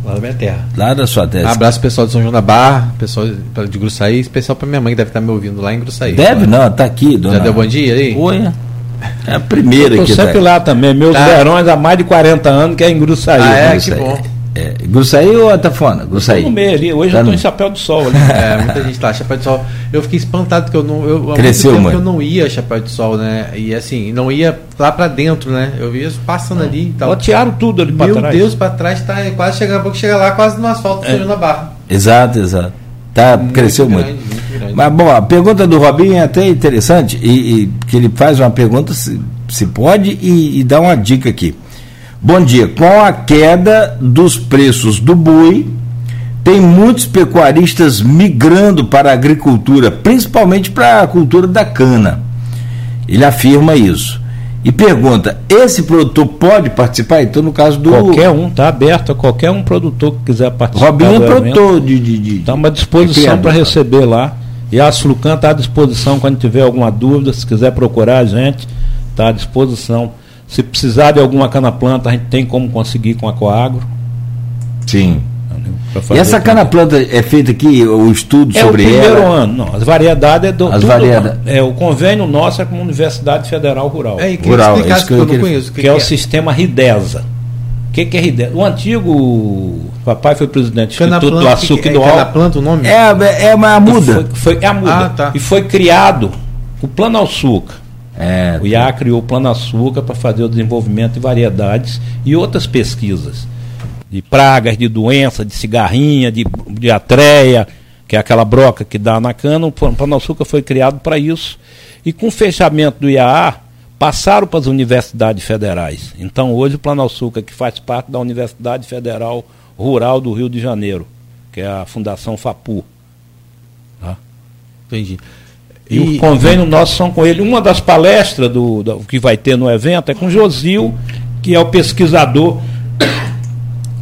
Lá da minha terra. lá da sua terra. Abraço pessoal de São João da Barra, pessoal de Gruçaí, especial pra minha mãe que deve estar me ouvindo lá em Gruçaí. Deve não, tá aqui, dona. Já deu bom dia aí? Oi. É a primeira Estou que sempre tá. lá também. Meus Tá. verões há mais de 40 anos que é em Gruçaí. Ah, é? Gruçaí. que bom. É, Gruçaí ou Atafona? Gruçaí. Tô no meio ali. Hoje Tá eu estou no- em chapéu de sol ali. É, muita gente lá, Chapéu de Sol. Eu fiquei espantado porque eu não. Eu, Cresceu, muito que eu não ia Chapéu de Sol, né? E assim, não ia lá pra dentro, né? Eu via passando ali e tal. Lotearam tudo ali para Meu trás. Deus, pra trás tá quase chega, pouco chega lá, quase no asfalto É. Da Barra. Exato, exato. Tá, cresceu muito. grande, muito grande. Mas bom, a pergunta do Robinho é até interessante, e, e que ele faz uma pergunta se, se pode e, e dá uma dica aqui. Bom dia, com a queda dos preços do boi, tem muitos pecuaristas migrando para a agricultura, principalmente para a cultura da cana. Ele afirma isso. E pergunta: esse produtor pode participar? Então, no caso do. Qualquer um, está aberto a qualquer um produtor que quiser participar. Robinho é evento. produtor de. de, de Estamos à disposição para receber lá. E a Asflucan está à disposição quando tiver alguma dúvida, se quiser procurar a gente, está à disposição. Se precisar de alguma cana-planta, a gente tem como conseguir com a Coagro. Sim. E essa cana-planta é feita aqui, o estudo é sobre ela? É o primeiro ela? ano, não. As variedades é do. As variedades. É, o convênio nosso é com a Universidade Federal Rural. É, que Rural, explicasse isso que que eu eu não conheço. que, é, o sistema Ridesa. O que, que é Ridesa? O antigo. Papai foi presidente do Instituto do Açúcar que- e do é Álcool. cana-planta o nome? É, é uma muda. Foi, foi, é a muda. Ah, tá. E foi criado o Plano Açúcar. É, O IA criou o Plano Açúcar para fazer o desenvolvimento de variedades e outras pesquisas de pragas, de doença, de cigarrinha, de, de atreia, que é aquela broca que dá na cana. O Plan- Plano Açúcar foi criado para isso. E com o fechamento do IAA, passaram para as universidades federais. Então, hoje, o Plano Açúcar, que faz parte da Universidade Federal Rural do Rio de Janeiro, que é a Fundação FAPU. Entendi. E, o convênio nosso são com ele. Uma das palestras do, do- que vai ter no evento é com Josil, que é o pesquisador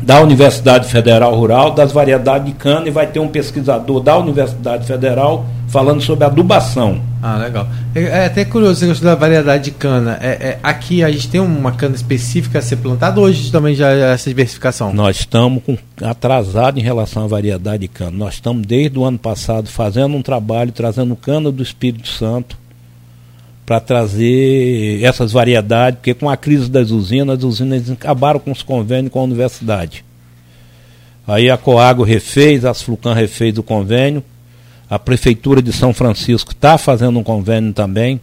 da Universidade Federal Rural das variedades de cana, e vai ter um pesquisador da Universidade Federal falando sobre adubação. Ah, legal. É, é até curioso você gostou da variedade de cana. É, é, aqui a gente tem uma cana específica a ser plantada ou hoje também já é essa diversificação? Nós estamos com- atrasados em relação à variedade de cana. Nós estamos desde o ano passado fazendo um trabalho, trazendo cana do Espírito Santo para trazer essas variedades, porque com a crise das usinas, as usinas acabaram com os convênios com a universidade. Aí a Coago refez, a Asflucan refez o convênio, a Prefeitura de São Francisco está fazendo um convênio também,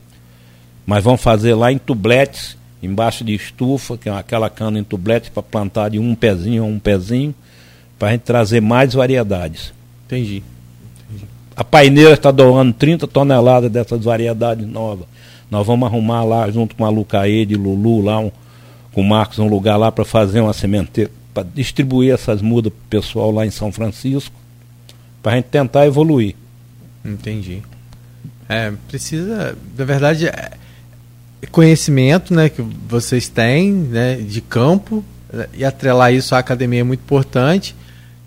mas vão fazer lá em tubletes, embaixo de estufa, que é aquela cana em tubletes para plantar de um pezinho a um pezinho, para a gente trazer mais variedades. Entendi. A paineira está doando 30 toneladas dessas variedades novas. Nós vamos arrumar lá, junto com a Lucaede, Lulu, lá um, com o Marcos, um lugar lá para fazer uma sementeira, para distribuir essas mudas para o pessoal lá em São Francisco, para a gente tentar evoluir. Entendi. É, precisa, na verdade, é conhecimento, né, que vocês têm, né, de campo, né, e atrelar isso à academia é muito importante.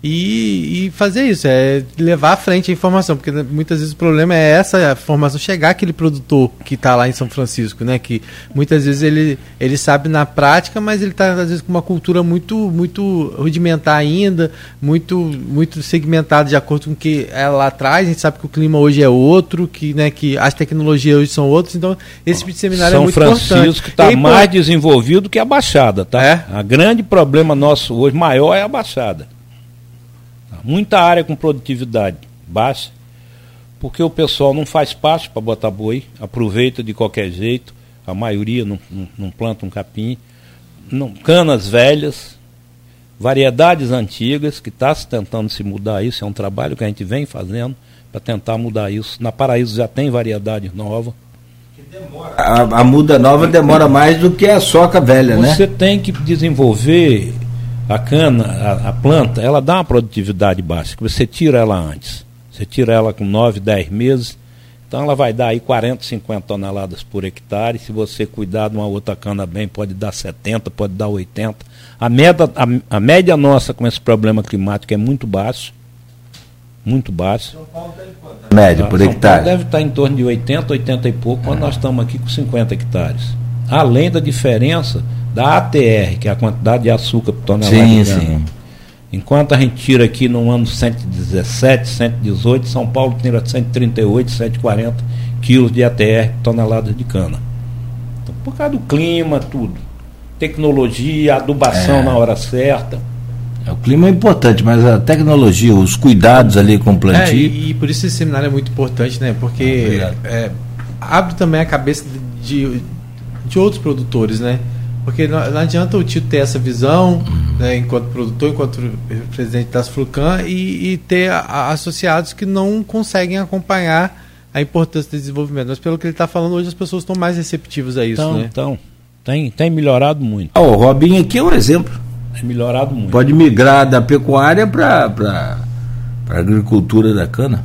E, e fazer isso, é levar à frente a informação, porque muitas vezes o problema é essa a informação chegar àquele produtor que está lá em São Francisco, né? Que muitas vezes ele, ele sabe na prática, mas ele está às vezes com uma cultura muito muito rudimentar ainda, muito muito segmentado de acordo com o que é lá atrás. A gente sabe que o clima hoje é outro, que né que as tecnologias hoje são outras, então esse tipo de seminário São é muito Francisco importante. está E, pô, mais desenvolvido que a Baixada, tá? É? A grande problema nosso hoje maior é a Baixada. Muita área com produtividade baixa, porque o pessoal não faz pasto para botar boi, aproveita de qualquer jeito, a maioria não, não, não planta um capim, não, canas velhas, variedades antigas, que está se tentando se mudar isso, é um trabalho que a gente vem fazendo para tentar mudar isso. Na Paraíso já tem variedade nova. A, a muda nova demora mais do que a soca velha, né? Você tem que desenvolver a cana, a, a planta, ela dá uma produtividade baixa, que você tira ela antes. Você tira ela com 9, 10 meses, então ela vai dar aí 40, 50 toneladas por hectare. Se você cuidar de uma outra cana bem, pode dar 70, pode dar 80. A média, a, a média nossa com esse problema climático é muito baixa. Muito baixa. Média Tá? por São hectare. Paulo deve estar em torno de 80, 80 e pouco, quando nós estamos aqui com 50 hectares. Além da diferença da ATR, que é a quantidade de açúcar por tonelada Sim, de grão. sim. Enquanto a gente tira aqui no ano 117, 118, São Paulo tira 138, 140 quilos de ATR por tonelada de cana. Então, por causa do clima, tudo. Tecnologia, adubação É. na hora certa. O clima é importante, mas a tecnologia, os cuidados ali com o É, plantio. e, e por isso esse seminário é muito importante, né? Porque Obrigado. é, abre também a cabeça de, de outros produtores, né? Porque não, não adianta o Tito ter essa visão, né, enquanto produtor, enquanto presidente das Flucan, e, e ter a- a- associados que não conseguem acompanhar a importância do desenvolvimento. Mas pelo que ele está falando hoje, as pessoas estão mais receptivas a isso, então, né? então tem, tem melhorado muito. Ah, o Robinho aqui é um exemplo. Tem melhorado muito. Pode migrar da pecuária para a agricultura da cana.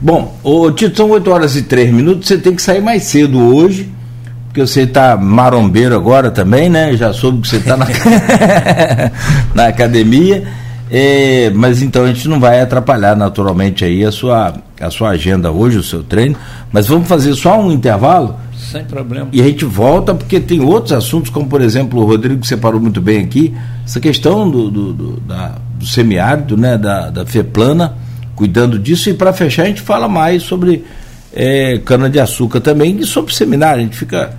Bom, ô Tito, são 8 horas e 3 minutos, você tem que sair mais cedo hoje, porque você está marombeiro agora também, né? Já soube que você está na, na academia. É, mas então a gente não vai atrapalhar naturalmente aí a sua, a sua agenda hoje, o seu treino. Mas vamos fazer só um intervalo. Sem problema. E a gente volta porque tem outros assuntos, como por exemplo o Rodrigo separou muito bem aqui, essa questão do, do, do, da, do semiárido, né, da, da FEPLANA, cuidando disso. E para fechar, a gente fala mais sobre é, cana-de-açúcar também e sobre seminário. A gente fica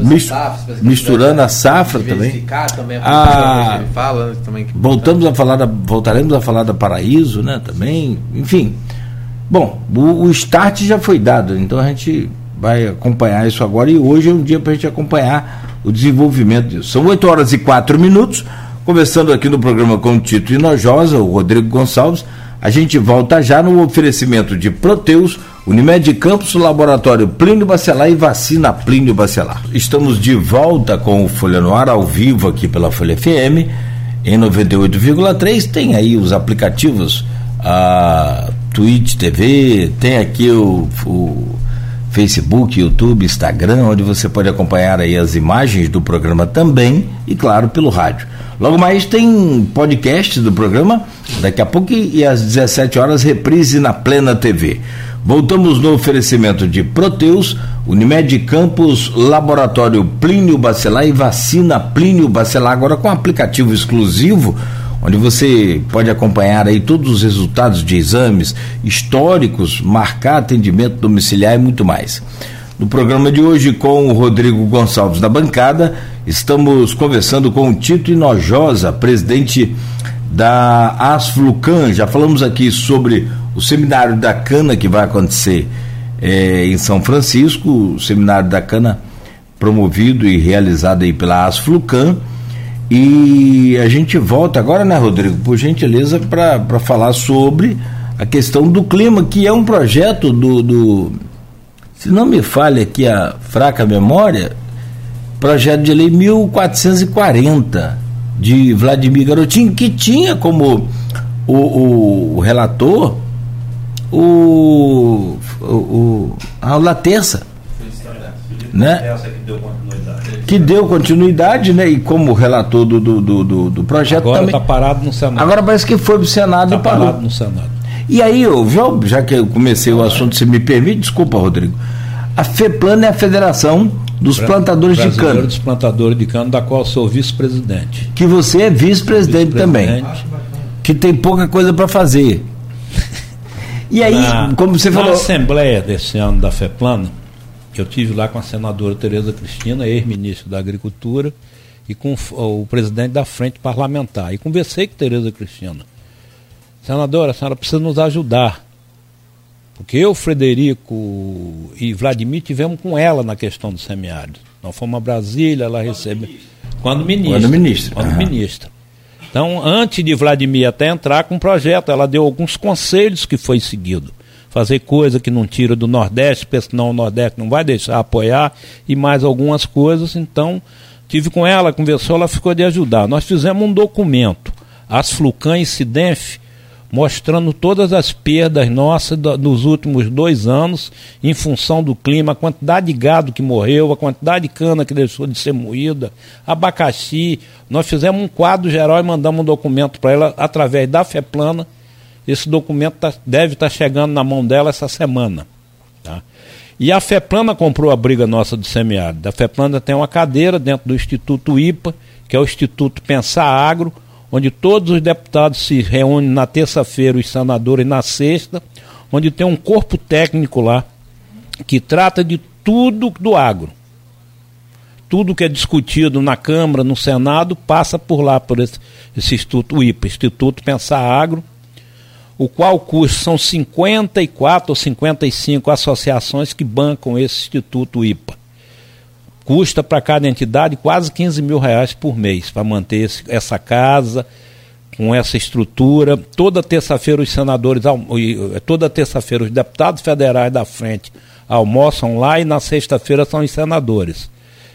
Mistu safra, misturando a safra também. também a, fala, também voltamos a falar da, voltaremos a falar da Paraíso, né? Também, enfim. Bom, o, o start já foi dado, então a gente vai acompanhar isso agora e hoje é um dia para a gente acompanhar o desenvolvimento disso. São 8 horas e 4 minutos, conversando aqui no programa com o Tito Inojosa, o Rodrigo Gonçalves. A gente volta já no oferecimento de Proteus Unimed Campos, Laboratório Plínio Bacelar e Vacina Plínio Bacelar. Estamos de volta com o Folha no Ar, ao vivo aqui pela Folha FM, em 98,3. Tem aí os aplicativos, a Twitch TV, tem aqui o, o Facebook, YouTube, Instagram, onde você pode acompanhar aí as imagens do programa também e, claro, pelo rádio. Logo mais tem podcast do programa, daqui a pouco e às 17 horas reprise na Plena TV. Voltamos no oferecimento de Proteus, Unimed Campos, Laboratório Plínio Bacelar e Vacina Plínio Bacelar, agora com aplicativo exclusivo, onde você pode acompanhar aí todos os resultados de exames históricos, marcar atendimento domiciliar e muito mais. No programa de hoje, com o Rodrigo Gonçalves da bancada, estamos conversando com o Tito Inojosa, presidente da Asflucan. Já falamos aqui sobre o seminário da Cana que vai acontecer é, em São Francisco, o seminário da Cana promovido e realizado aí pela Asflucan. E a gente volta agora, né, Rodrigo, por gentileza, para falar sobre a questão do clima, que é um projeto do, do. Se não me falha aqui a fraca memória, projeto de lei 1440 de Vladimir Garotinho, que tinha como o, o, o relator o, o, o a Latença, né? Que deu continuidade, né? E como relator do, do, do, do projeto Agora está parado no Senado. Agora parece que foi para o Senado tá e parou. parado no Senado. E aí, eu, já, já que eu comecei o assunto, se me permite, desculpa, Rodrigo. A FEPLAN é a Federação dos Plantadores de Cana. dos Plantadores de Cana, da qual sou vice-presidente. Que você é vice-presidente vice também. Que tem pouca coisa para fazer. E aí, na, como você falou. Na Assembleia desse ano da FEPLANA, eu tive lá com a senadora Tereza Cristina, ex-ministra da Agricultura, e com o presidente da Frente Parlamentar. E conversei com Tereza Cristina. Senadora, a senhora precisa nos ajudar. Porque eu, Frederico e Vladimir tivemos com ela na questão do semiárido. Nós fomos a Brasília, ela recebeu. Quando ministra. Quando ministra. Quando ministra. Então, antes de Vladimir até entrar com o projeto, ela deu alguns conselhos que foi seguido. Fazer coisa que não tira do Nordeste, porque senão o Nordeste não vai deixar apoiar, e mais algumas coisas. Então, tive com ela, conversou, ela ficou de ajudar. Nós fizemos um documento, as Flucan e Sidenf, mostrando todas as perdas nossas dos últimos dois anos em função do clima, a quantidade de gado que morreu, a quantidade de cana que deixou de ser moída, abacaxi. Nós fizemos um quadro geral e mandamos um documento para ela através da FEPLANA. Esse documento tá, deve estar tá chegando na mão dela essa semana. Tá? E a FEPLANA comprou a briga nossa do semiárido. A FEPLANA tem uma cadeira dentro do Instituto IPA, que é o Instituto Pensar Agro, onde todos os deputados se reúnem na terça-feira, os senadores na sexta, onde tem um corpo técnico lá que trata de tudo do agro. Tudo que é discutido na Câmara, no Senado, passa por lá, por esse, esse Instituto IPA, Instituto Pensar Agro, o qual custa são 54 ou 55 associações que bancam esse Instituto IPA custa para cada entidade quase 15 mil reais por mês para manter esse, essa casa com essa estrutura. Toda terça-feira os senadores, toda terça-feira os deputados federais da frente almoçam lá e na sexta-feira são os senadores.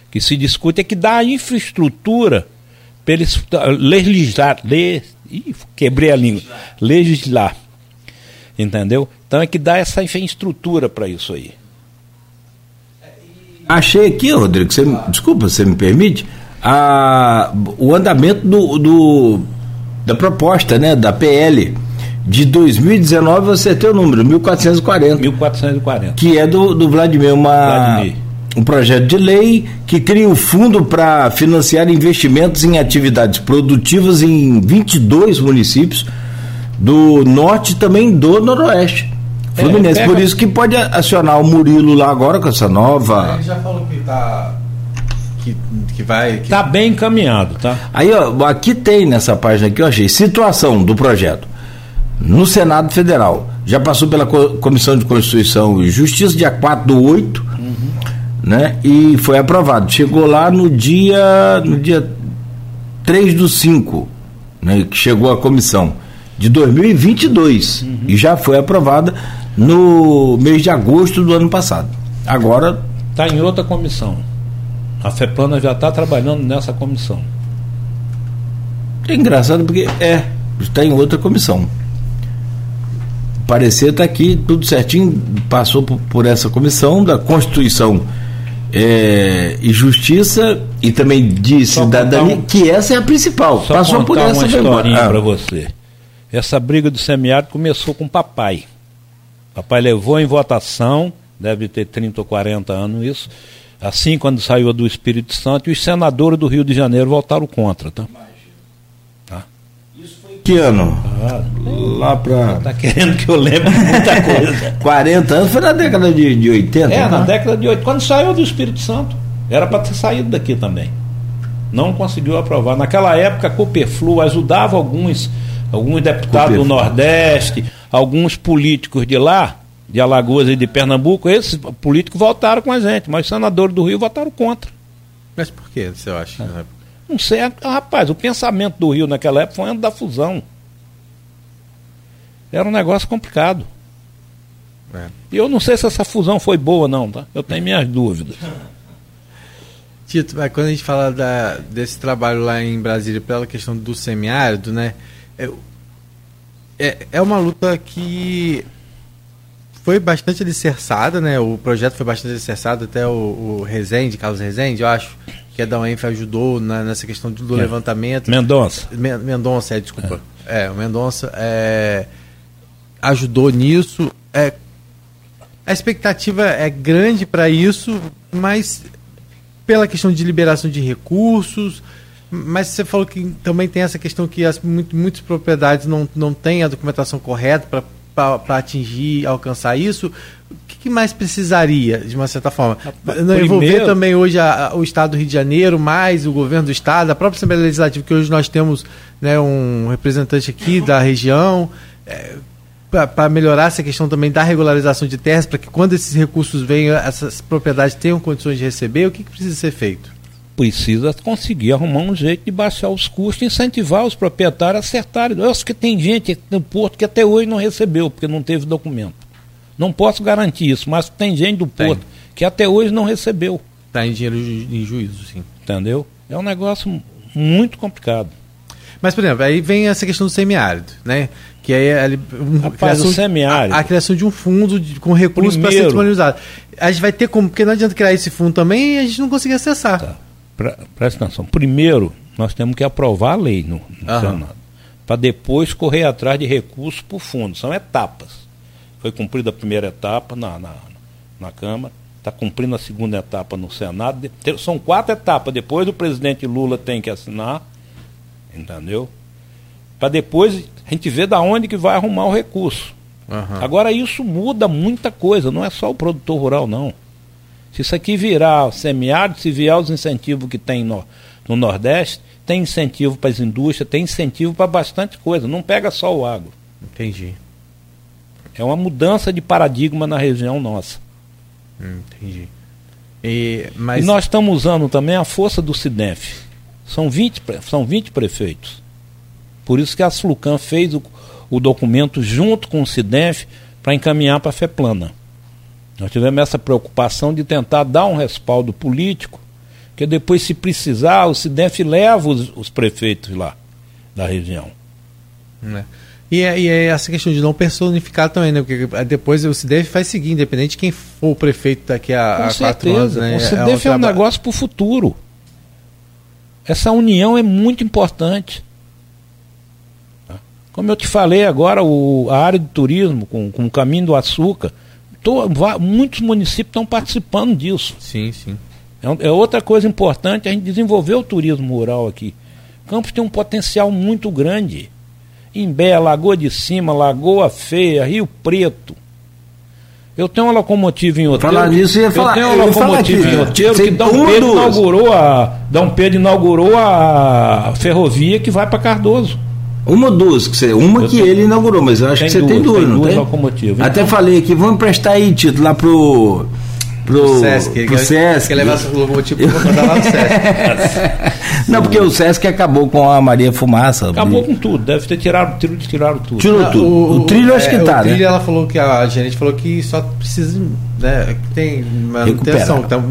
Que se discute é que dá a infraestrutura para eles legislar, le, ih, quebrei a língua, legislar. Entendeu? Então é que dá essa infraestrutura para isso aí. Achei aqui, Rodrigo, você, desculpa, você me permite, a, o andamento do, do, da proposta, né, da PL de 2019, você tem o número 1440. 1440. Que é do, do Vladimir, uma Vladimir. um projeto de lei que cria um fundo para financiar investimentos em atividades produtivas em 22 municípios do norte e também do noroeste. É, Fluminense, é, por isso que pode acionar o Murilo lá agora com essa nova. Ele já falou que tá que, que vai. Que... Tá bem encaminhado, tá? Aí, ó, aqui tem nessa página aqui, eu achei, situação do projeto. No Senado Federal. Já passou pela Comissão de Constituição e Justiça, dia 4 do 8, uhum. né? E foi aprovado. Chegou lá no dia. no dia 3 do 5, né? Que chegou a comissão. De 2022. Uhum. E já foi aprovada no mês de agosto do ano passado. Agora. Está em outra comissão. A FEPLANA já está trabalhando nessa comissão. É engraçado porque é, está em outra comissão. O parecer está aqui, tudo certinho, passou por, por essa comissão da Constituição é, e Justiça e também de Só cidadania, um, que essa é a principal. Passou por essa uma historinha ah. para você. Essa briga do semiárido começou com o papai. Papai levou em votação, deve ter 30 ou 40 anos isso, assim quando saiu do Espírito Santo, e os senadores do Rio de Janeiro votaram contra. Tá? tá? Isso foi que ano? Ah, lá para. Está querendo que eu lembre muita coisa. 40 anos foi na década de, de 80? É, né? na década de 80, quando saiu do Espírito Santo. Era para ter saído daqui também. Não conseguiu aprovar. Naquela época, a Cooperflu ajudava alguns, alguns deputados Cooperflu. do Nordeste, alguns políticos de lá de Alagoas e de Pernambuco, esses políticos votaram com a gente, mas os senadores do Rio votaram contra. Mas por que você acha? É. Não sei, rapaz, o pensamento do Rio naquela época foi antes da fusão. Era um negócio complicado. É. E eu não sei se essa fusão foi boa, não, tá? Eu tenho minhas dúvidas. Tito, mas quando a gente fala da, desse trabalho lá em Brasília pela questão do semiárido, né? É, é, é uma luta que foi bastante alicerçada, né? O projeto foi bastante alicerçado, até o, o Rezende, Carlos Rezende, eu acho, que é da UENF ajudou na, nessa questão do, é. levantamento. Mendonça. Mendonça, é, desculpa. É, é o Mendonça é, ajudou nisso. É, a expectativa é grande para isso, mas pela questão de liberação de recursos, mas você falou que também tem essa questão que as, muitas propriedades não, não têm a documentação correta para para atingir, alcançar isso, o que, mais precisaria, de uma certa forma? Primeiro... Envolver também hoje a, a, o Estado do Rio de Janeiro, mais o governo do Estado, a própria Assembleia Legislativa, que hoje nós temos né, um representante aqui da região, é, para melhorar essa questão também da regularização de terras, para que quando esses recursos venham, essas propriedades tenham condições de receber, o que, que precisa ser feito? Precisa conseguir arrumar um jeito de baixar os custos, incentivar os proprietários a acertarem. Eu acho que tem gente no Porto que até hoje não recebeu, porque não teve documento. Não posso garantir isso, mas tem gente do Porto tem. que até hoje não recebeu. Está em dinheiro em juízo, sim. Entendeu? É um negócio muito complicado. Mas, por exemplo, aí vem essa questão do semiárido, né? Que aí é um, Rapaz, o semiárido. A, a, criação de um fundo de, com recursos para ser disponibilizado. A gente vai ter como, porque não adianta criar esse fundo também e a gente não conseguir acessar. Tá pra, presta atenção. Primeiro, nós temos que aprovar a lei no, no Senado, para depois correr atrás de recursos para o fundo. São etapas. Foi cumprida a primeira etapa na, na, na Câmara, está cumprindo a segunda etapa no Senado. São quatro etapas. Depois o presidente Lula tem que assinar, entendeu? Para depois a gente ver da onde que vai arrumar o recurso. Uhum. Agora isso muda muita coisa, não é só o produtor rural, não. Se isso aqui virar semiárido, se vier os incentivos que tem no, no Nordeste, tem incentivo para as indústrias, tem incentivo para bastante coisa. Não pega só o agro. Entendi. É uma mudança de paradigma na região nossa. Hum, entendi. E, mas... e nós estamos usando também a força do SIDEF. São 20, são 20 prefeitos. Por isso que a Flucan fez o, o documento junto com o SIDEF para encaminhar para a FEPLANA. Nós tivemos essa preocupação de tentar dar um respaldo político, que depois, se precisar, o CIDEF leva os, os prefeitos lá da região. É. E, é, e é essa questão de não personificar também, né? Porque depois o CIDEF faz seguir, independente de quem for o prefeito daqui a, com a certeza. quatro anos. Né? O CIDEF é, um, é um negócio para o futuro. Essa união é muito importante. Como eu te falei agora, o, a área de turismo, com, com o caminho do açúcar, to, muitos municípios estão participando disso. Sim, sim. É, é, outra coisa importante a gente desenvolver o turismo rural aqui. Campos tem um potencial muito grande. Imbé, Lagoa de Cima, Lagoa Feia, Rio Preto. Eu tenho uma locomotiva em Oteiro. Falar nisso, ia falar, eu tenho uma locomotiva em Oteiro que Dom Pedro, inaugurou a, Dom Pedro inaugurou a ferrovia que vai para Cardoso. Uma ou duas, que você, uma eu que tenho, ele inaugurou, mas eu acho que você duas, tem duas, tem não duas tem? locomotivas. Até então, falei aqui, vamos emprestar aí, Tito, lá pro pro, Sesc. Pro Sesc. Quer levar o logotipo para mandar lá no Sesc. Não, porque o Sesc acabou com a Maria Fumaça. Acabou com tudo, deve ter tirado, tiro, tiraram tudo. Tirou tudo. O, o trilho acho que é, tá, o trilho né? ela falou que a gerente falou que só precisa, né, tem manutenção, então,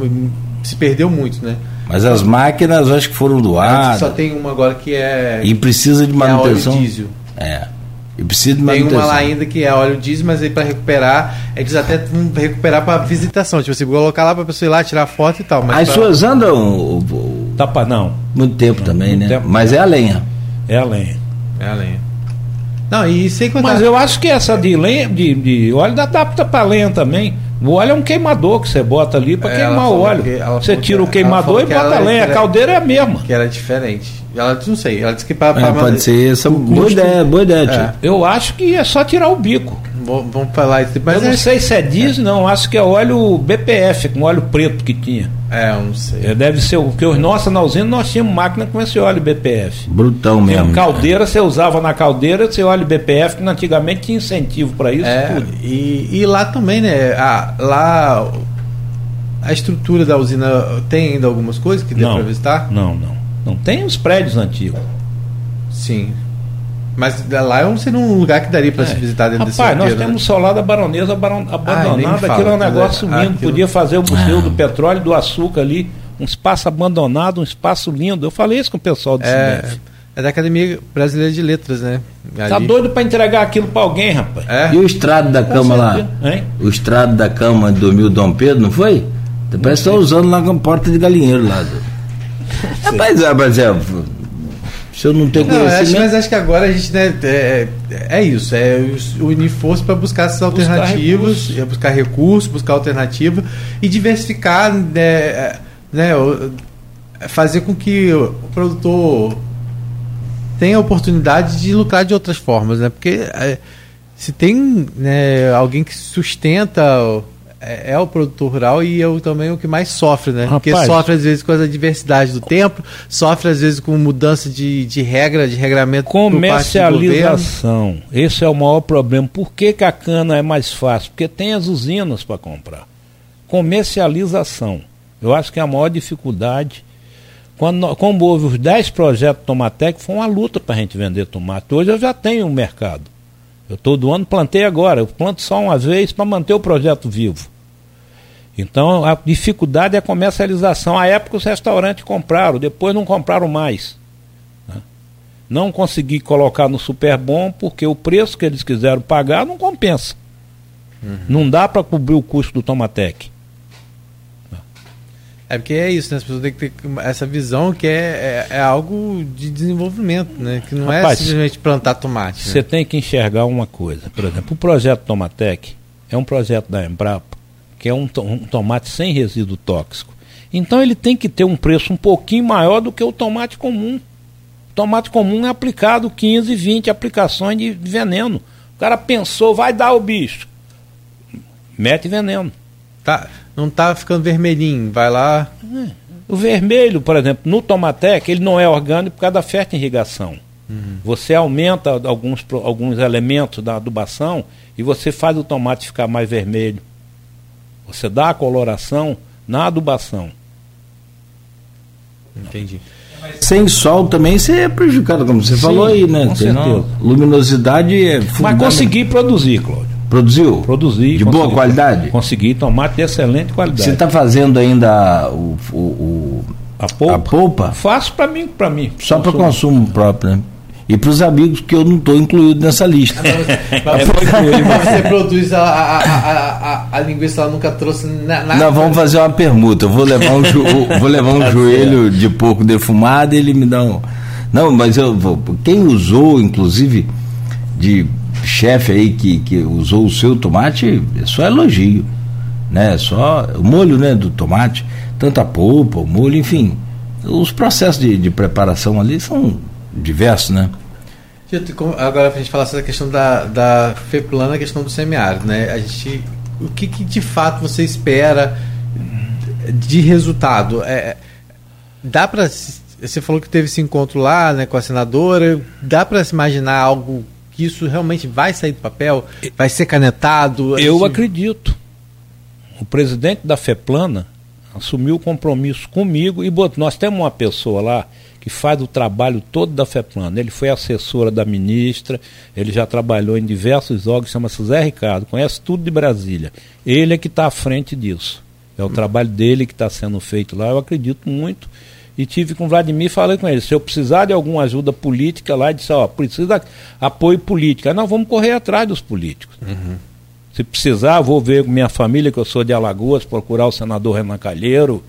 se perdeu muito, né? Mas as máquinas acho que foram doadas. Só tem uma agora que é. E precisa de manutenção. É óleo diesel. É. E precisa de manutenção. Tem uma lá ainda que é óleo diesel, mas aí para recuperar, eles até vão recuperar para visitação. Tipo, você colocar lá para a pessoa ir lá tirar foto e tal. Mas As pra... suas andam. O, o... Tapa não. Muito tempo não, também, muito né? Tempo. Mas é a lenha. É a lenha. É a lenha. Não, e sem contar. Mas eu acho que essa de lenha, de, de óleo adapta para lenha também. O óleo é um queimador que você bota ali para é, queimar o óleo. você tira o queimador e bota a lenha. A caldeira é a mesma. Que era diferente. Ela não sei, ela disse que para. É, pode ser essa boa ideia, boa ideia, é. Eu acho que é só tirar o bico. Vamos falar isso depois. Eu não sei se é diesel, não. Acho que é óleo BPF, com óleo preto que tinha. É, eu não sei. É, deve ser, porque os nossos na usina nós tínhamos máquina com esse óleo BPF. Brutão mesmo. Caldeira, você usava na caldeira esse óleo BPF, que antigamente tinha incentivo para isso. É, tudo. E, e lá também, né? A, lá a estrutura da usina tem ainda algumas coisas que deu para visitar? Não, não. Não tem os prédios antigos. Sim. Mas lá é um, seria um lugar que daria para é. se visitar dentro Rapaz, desse Rapaz, nós temos né? o Solar da Baronesa abandonado. Aquilo é um negócio lindo. Aquilo... Podia fazer o Museu ah. do Petróleo do Açúcar ali. Um espaço abandonado, um espaço lindo. Eu falei isso com o pessoal do é, É da Academia Brasileira de Letras, né? Ali. Tá doido para entregar aquilo para alguém, rapaz. É? E o estrado da cama lá? Hein? O estrado da cama dormiu Dom Pedro, não foi? Parece que estão usando lá com porta de galinheiro lá. Rapaz, rapaz, é, se eu não tenho não, conhecimento. Acho, mas acho que agora a gente né, é, é isso, é unir força para buscar essas alternativas, buscar recursos. buscar recursos, buscar alternativa e diversificar, né, né, fazer com que o produtor tenha a oportunidade de lucrar de outras formas, né? Porque é, se tem né, alguém que sustenta é, é, o produtor rural e é o, também o que mais sofre, né? Rapaz, Porque sofre às vezes com a diversidade do tempo, sofre às vezes com mudança de, de regra, de regramento. Comercialização. Esse é o maior problema. Por que, que a cana é mais fácil? Porque tem as usinas para comprar. Comercialização. Eu acho que é a maior dificuldade. Quando, como houve os 10 projetos Tomatec, foi uma luta para a gente vender tomate. Hoje eu já tenho um mercado. Eu todo ano plantei agora, eu planto só uma vez para manter o projeto vivo. Então a dificuldade é a comercialização. À época os restaurantes compraram, depois não compraram mais. Né? Não consegui colocar no super bom porque o preço que eles quiseram pagar não compensa. Uhum. Não dá para cobrir o custo do Tomatec. É porque é isso, né? As pessoas têm que ter essa visão que é, é, é algo de desenvolvimento, né? Que não é Rapaz, é simplesmente plantar tomate. Você né? tem que enxergar uma coisa. Por exemplo, o projeto Tomatec é um projeto da Embrapa que é um, um, tomate sem resíduo tóxico. Então ele tem que ter um preço um pouquinho maior do que o tomate comum. O tomate comum é aplicado 15, 20 aplicações de veneno. O cara pensou, vai dar o bicho. Mete veneno. Tá, não está ficando vermelhinho, vai lá. É. O vermelho, por exemplo, no Tomatec, ele não é orgânico por causa da fértil irrigação. Uhum. Você aumenta alguns, alguns elementos da adubação e você faz o tomate ficar mais vermelho. Você dá a coloração na adubação. Entendi. Sem sol também você é prejudicado, como você Sim, falou aí, né? Com certeza. Luminosidade é Mas consegui produzir, Cláudio. Produziu? Produzi. De boa qualidade? Consegui tomate de excelente qualidade. Você está fazendo ainda o, o, o, a, polpa? a polpa? Faço para mim, para mim. Só para consumo próprio, né? E para os amigos que eu não estou incluído nessa lista. Mas você produz a, a, a, a, linguiça, ela nunca trouxe nada. Nós vamos fazer uma permuta. Eu vou levar um, jo, vou levar um tá joelho de porco defumado e ele me dá um. Não, mas eu. Quem usou, inclusive, de chefe aí que, que usou o seu tomate, é só elogio. Né? Só o molho né, do tomate, tanto a polpa, o molho, enfim. Os processos de, de preparação ali são diversos, né? Agora, para a gente falar sobre a questão da, da FEPLAN, a questão do semiárido, né? A gente, o que, que de fato você espera de resultado? É, dá para você falou que teve esse encontro lá né, com a senadora. Dá para se imaginar algo que isso realmente vai sair do papel? Vai ser canetado? Eu acredito. O presidente da FEPLANA assumiu o compromisso comigo e botou, nós temos uma pessoa lá que faz o trabalho todo da FEPLANA. Ele foi assessora da ministra, ele já trabalhou em diversos órgãos, chama-se Zé Ricardo, conhece tudo de Brasília. Ele é que está à frente disso. É o trabalho dele que está sendo feito lá, eu acredito muito e tive com o Vladimir falei com ele, se eu precisar de alguma ajuda política lá, ele disse, ó, precisa apoio político. Aí nós vamos correr atrás dos políticos. Uhum. Se precisar, vou ver minha família, que eu sou de Alagoas, procurar o senador Renan Calheiro,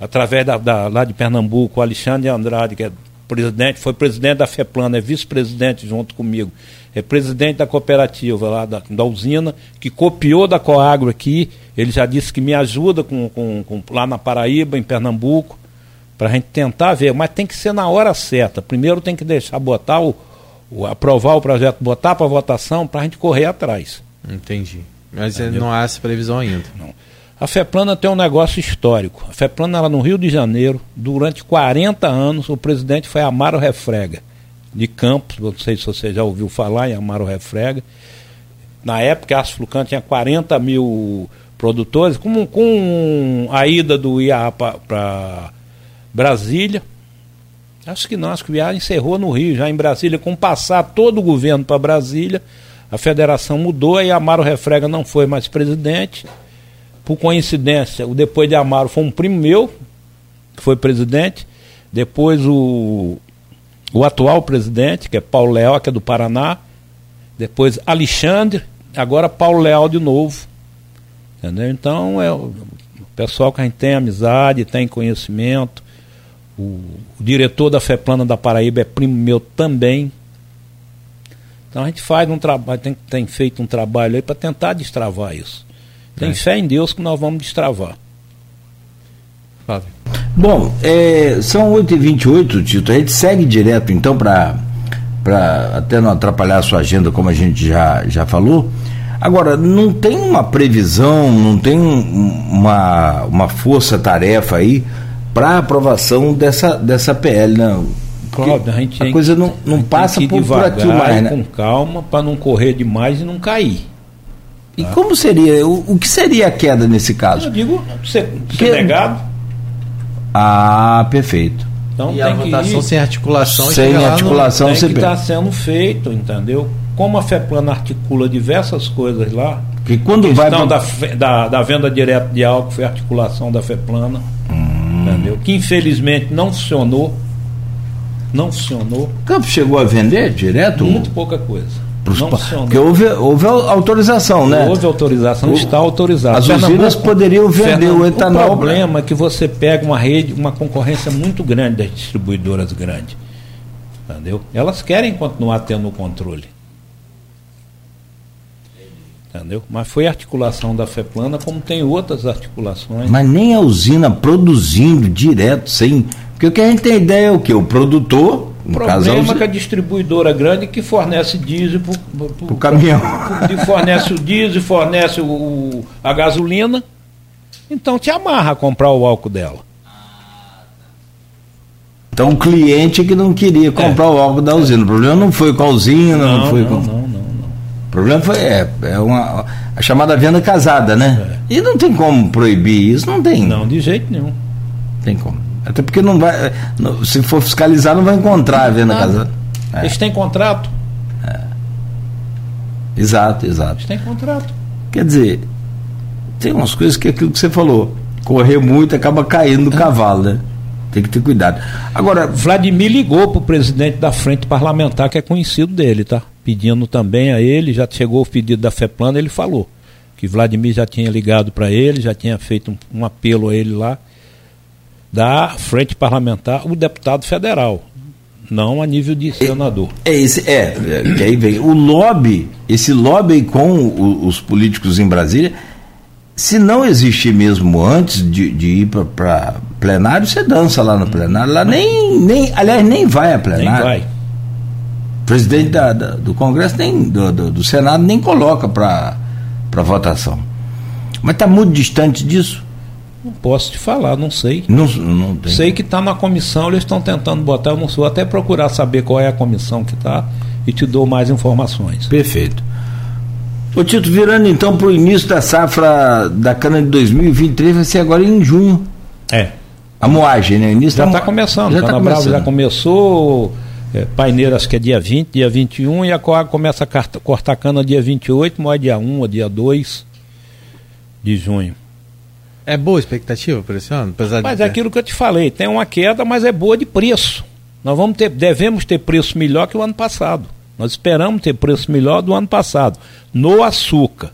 através da, da lá de Pernambuco, o Alexandre Andrade, que é presidente, foi presidente da FEPLANA, é vice-presidente junto comigo, é presidente da cooperativa lá da, da usina, que copiou da Coagro aqui, ele já disse que me ajuda com, com, com lá na Paraíba, em Pernambuco para a gente tentar ver, mas tem que ser na hora certa. Primeiro tem que deixar botar o, o aprovar o projeto, botar para votação para a gente correr atrás. Entendi. Mas Entendeu? não há essa previsão ainda. Não. A FEPLANA tem um negócio histórico. A FEPLANA era no Rio de Janeiro, durante 40 anos, o presidente foi Amaro Refrega, de Campos, não sei se você já ouviu falar em Amaro Refrega. Na época, a Flucan tinha 40 mil produtores, com, com a ida do IAA para Brasília. Acho que não, acho que o viagem encerrou no Rio, já em Brasília, com passar todo o governo para Brasília. A federação mudou e Amaro Refrega não foi mais presidente. Por coincidência, o depois de Amaro foi um primo meu, que foi presidente. Depois o, o atual presidente, que é Paulo Leal, que é do Paraná. Depois Alexandre, agora Paulo Leal de novo. Entendeu? Então é o pessoal que a gente tem amizade, tem conhecimento. O, o diretor da FEPLANA da Paraíba é primo meu também. Então a gente faz um trabalho, tem, tem feito um trabalho aí para tentar destravar isso. Tem é. fé em Deus que nós vamos destravar. Fábio. Bom, é, são 8h28, Tito. A gente segue direto então para até não atrapalhar a sua agenda, como a gente já, já falou. Agora, não tem uma previsão, não tem uma, uma força-tarefa aí para aprovação dessa, dessa PL, não. Né? Cláudio, a, gente a coisa não, não passa por, por aqui mais, né? Com calma, para não correr demais e não cair. E tá? como seria? O, o, que seria a queda nesse caso? Eu digo, ser, ser negado. Ah, perfeito. Então, e a votação sem articulação sem articulação tem que está sendo feito, entendeu? Como a FEPLAN articula diversas coisas lá, que quando vai da, da, da, venda direta de álcool foi articulação da FEPLANA. Hum entendeu? Que infelizmente não funcionou. Não funcionou. O campo chegou a vender direto? Muito pouca coisa. Não funcionou. Porque houve, houve autorização, né? Houve autorização, o, está autorizado. As usinas poderiam vender Fernando, o etanol. O problema é que você pega uma rede, uma concorrência muito grande das distribuidoras grandes. Entendeu? Elas querem continuar tendo o controle. Entendeu? Mas foi articulação da FEPLANA, como tem outras articulações. Mas nem a usina produzindo direto, sem. Porque o que a gente tem ideia é o que? O produtor. O problema é que a distribuidora grande que fornece diesel para o caminhão. que fornece o diesel, fornece o, a gasolina. Então te amarra a comprar o álcool dela. Então o cliente que não queria comprar é. o álcool da usina. O problema não foi com a usina, não, não foi não, com. Não, não. O problema foi é, é uma, a chamada venda casada, né? É. E não tem como proibir isso, não tem. Não, de jeito nenhum. Tem como. Até porque não vai. Se for fiscalizar, não vai encontrar a venda casada. É. Eles têm contrato. É. Exato, exato. Eles têm contrato. Quer dizer, tem umas coisas que é aquilo que você falou. Correr muito acaba caindo do é. cavalo, né? Tem que ter cuidado. Agora. Vladimir ligou para o presidente da frente parlamentar, que é conhecido dele, tá? pedindo também a ele, já chegou o pedido da FEPLANA, ele falou que Vladimir já tinha ligado para ele, já tinha feito um, um, apelo a ele lá, da frente parlamentar, o deputado federal. não a nível de senador. É, esse, é, é que aí vem o lobby, esse lobby com o, os políticos em Brasília, se não existir mesmo antes de, de ir para plenário, você dança lá no plenário, lá nem, nem, aliás, nem vai a plenário. Nem vai. O presidente da, da, do Congresso, nem do, do, do Senado, nem coloca para votação. Mas está muito distante disso. Não posso te falar, não sei. Não, não tem. Sei que está na comissão, eles estão tentando botar, eu não sou até procurar saber qual é a comissão que está e te dou mais informações. Perfeito. Ô Tito, virando então para o início da safra da cana de 2023, vai ser agora em junho. É. A moagem, né? Início já está começando. Já tá Brava já começou, é, Paineira acho que é dia 20, dia 21, e a Coag começa a cortar cana dia 28, moé dia 1 ou dia 2 de junho. É boa a expectativa para esse ano? Apesar mas de... é aquilo que eu te falei, tem uma queda, mas é boa de preço. Nós vamos ter, devemos ter preço melhor que o ano passado. Nós esperamos ter preço melhor do ano passado, no açúcar.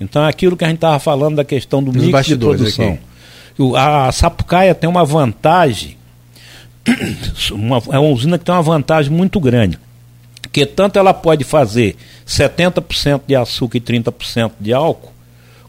Então é aquilo que a gente estava falando da questão do Os mix de produção. Aqui. A Sapucaia tem uma vantagem, uma, é uma usina que tem uma vantagem muito grande. Que tanto ela pode fazer 70% de açúcar e 30% de álcool,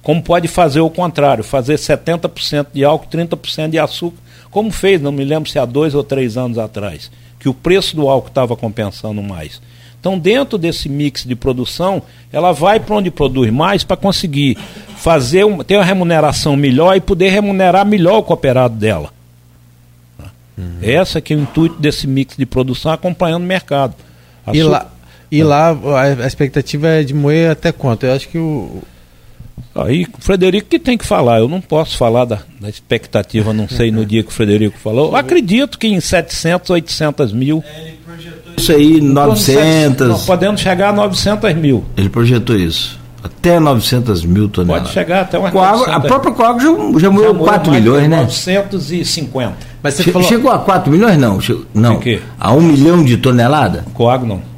como pode fazer o contrário, fazer 70% de álcool e 30% de açúcar, como fez, não me lembro se há dois ou três anos atrás, que o preço do álcool estava compensando mais. Então, dentro desse mix de produção, ela vai para onde produz mais para conseguir fazer um, ter uma remuneração melhor e poder remunerar melhor o cooperado dela. Uhum. Essa que é o intuito desse mix de produção acompanhando o mercado. A e, lá, e lá a expectativa é de moer até quanto? Eu acho que o, Aí o Frederico que tem que falar, eu não posso falar da, da expectativa, não sei no dia que o Frederico falou. Eu acredito que em 700, 800 mil. Isso aí, 900. Não, podendo chegar a 900 mil. Ele projetou isso. Até 900 mil toneladas. Pode chegar até uma Coagro, A própria Coagro já, já morreu 4 milhões, né? 950. Mas você che falou... Chegou a 4 milhões? Não. Chegou, não. A 1 milhão de toneladas? Coagro não.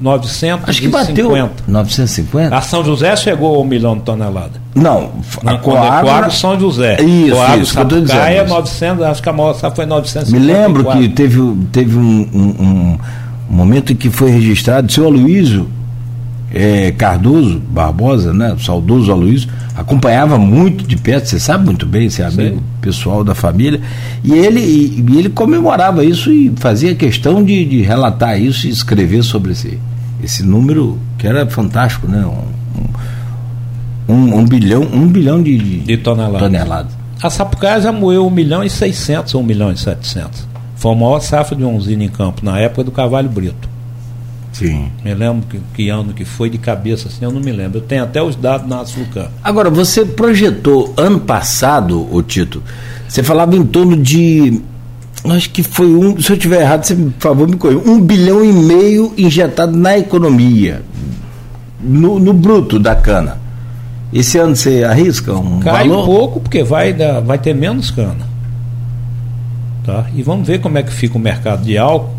950. Acho que bateu 950. A São José chegou a um milhão de toneladas. Não, a Coagro, Coagro São José. Isso, Coagro, isso, que eu dizendo. É 900, acho que a maior foi 950. Me lembro que teve, teve um, um, um momento em que foi registrado, seu Aloysio é, Cardoso Barbosa, né, saudoso Aloysio, acompanhava muito de perto, você sabe muito bem, esse amigo Sim. pessoal da família, e ele, e, ele comemorava isso e fazia questão de, de, relatar isso e escrever sobre esse, esse número que era fantástico, né? Um, um, um bilhão, um bilhão de, de, de toneladas. toneladas. A Sapucaia já moeu 1 milhão e 600 ou 1 milhão e 700. Foi a maior safra de usina em campo na época do Cavalho Brito. Sim. Me lembro que, que, ano que foi de cabeça assim, eu não me lembro. Eu tenho até os dados na açúcar. Agora, você projetou ano passado, o Tito, você falava em torno de. Acho que foi um. Se eu estiver errado, você, por favor, me corrija. Um bilhão e meio injetado na economia. No, no bruto da cana. Esse ano você arrisca um Cai valor? um pouco, porque vai, dar, vai ter menos cana. Tá? E vamos ver como é que fica o mercado de álcool.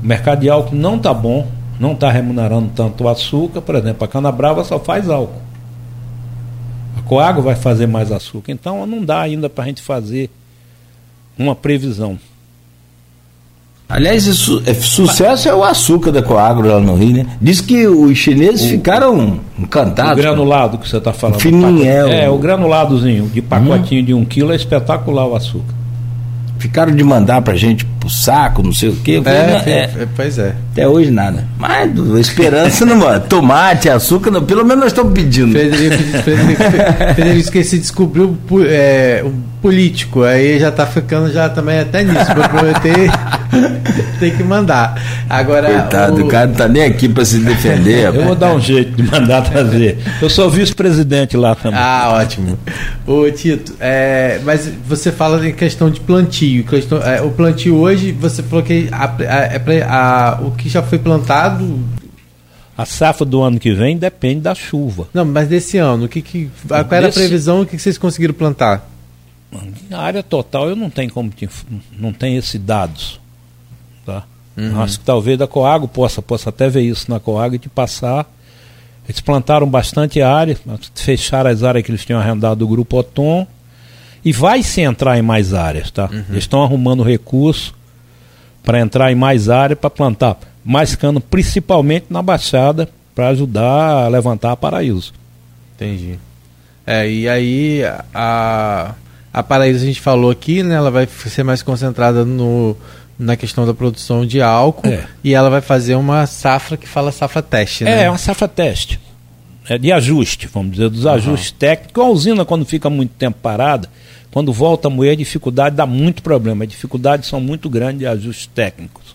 O mercado de álcool não está bom não está remunerando tanto o açúcar, por exemplo, a cana-brava só faz álcool. A coágua vai fazer mais açúcar. Então não dá ainda para a gente fazer uma previsão. Aliás, isso, é, sucesso é o açúcar da Coagro lá no Rio, né? Diz que os chineses o, ficaram encantados. O granulado que você está falando. Fininho, é, é, o granuladozinho de pacotinho hum. de um quilo é espetacular o açúcar ficaram de mandar pra gente pro saco, não sei o quê. Falei, é, é, é, pois é. Até hoje nada. Mas esperança não, mano. Tomate, açúcar, não, pelo menos nós estamos pedindo. Frederico, Frederico, Frederico esqueci descobriu é, um político, aí já tá ficando já também até nisso, pra prometer tem que mandar. Agora. Coitado, o... o cara não tá nem aqui para se defender. Eu vou dar um jeito de mandar trazer. Eu sou vice-presidente lá também. Ah, ótimo. Ô Tito, é, mas você fala em questão de plantio. Questão, é, o plantio hoje, você falou que a, a, a, o que já foi plantado a safra do ano que vem depende da chuva. Não, mas desse ano, o que, que qual era a previsão? O que, que vocês conseguiram plantar? Na área total eu não tenho como não tenho esses dados. Uhum. Acho que talvez da Coago possa, possa até ver isso na Coago e te passar. Eles plantaram bastante área, fecharam as áreas que eles tinham arrendado do Grupo Otom e vai se entrar em mais áreas, tá? Uhum. Eles estão arrumando recurso para entrar em mais área, para plantar mais cana, principalmente na Baixada, para ajudar a levantar a Paraíso. Entendi. É, e aí a, a Paraíso a gente falou aqui, né? Ela vai ser mais concentrada no, na questão da produção de álcool É. e ela vai fazer uma safra que fala safra teste, É, né? é uma safra teste. É de ajuste, vamos dizer, dos ajustes técnicos. A usina, quando fica muito tempo parada, quando volta a moer, a dificuldade dá muito problema. As dificuldades são muito grandes de ajustes técnicos.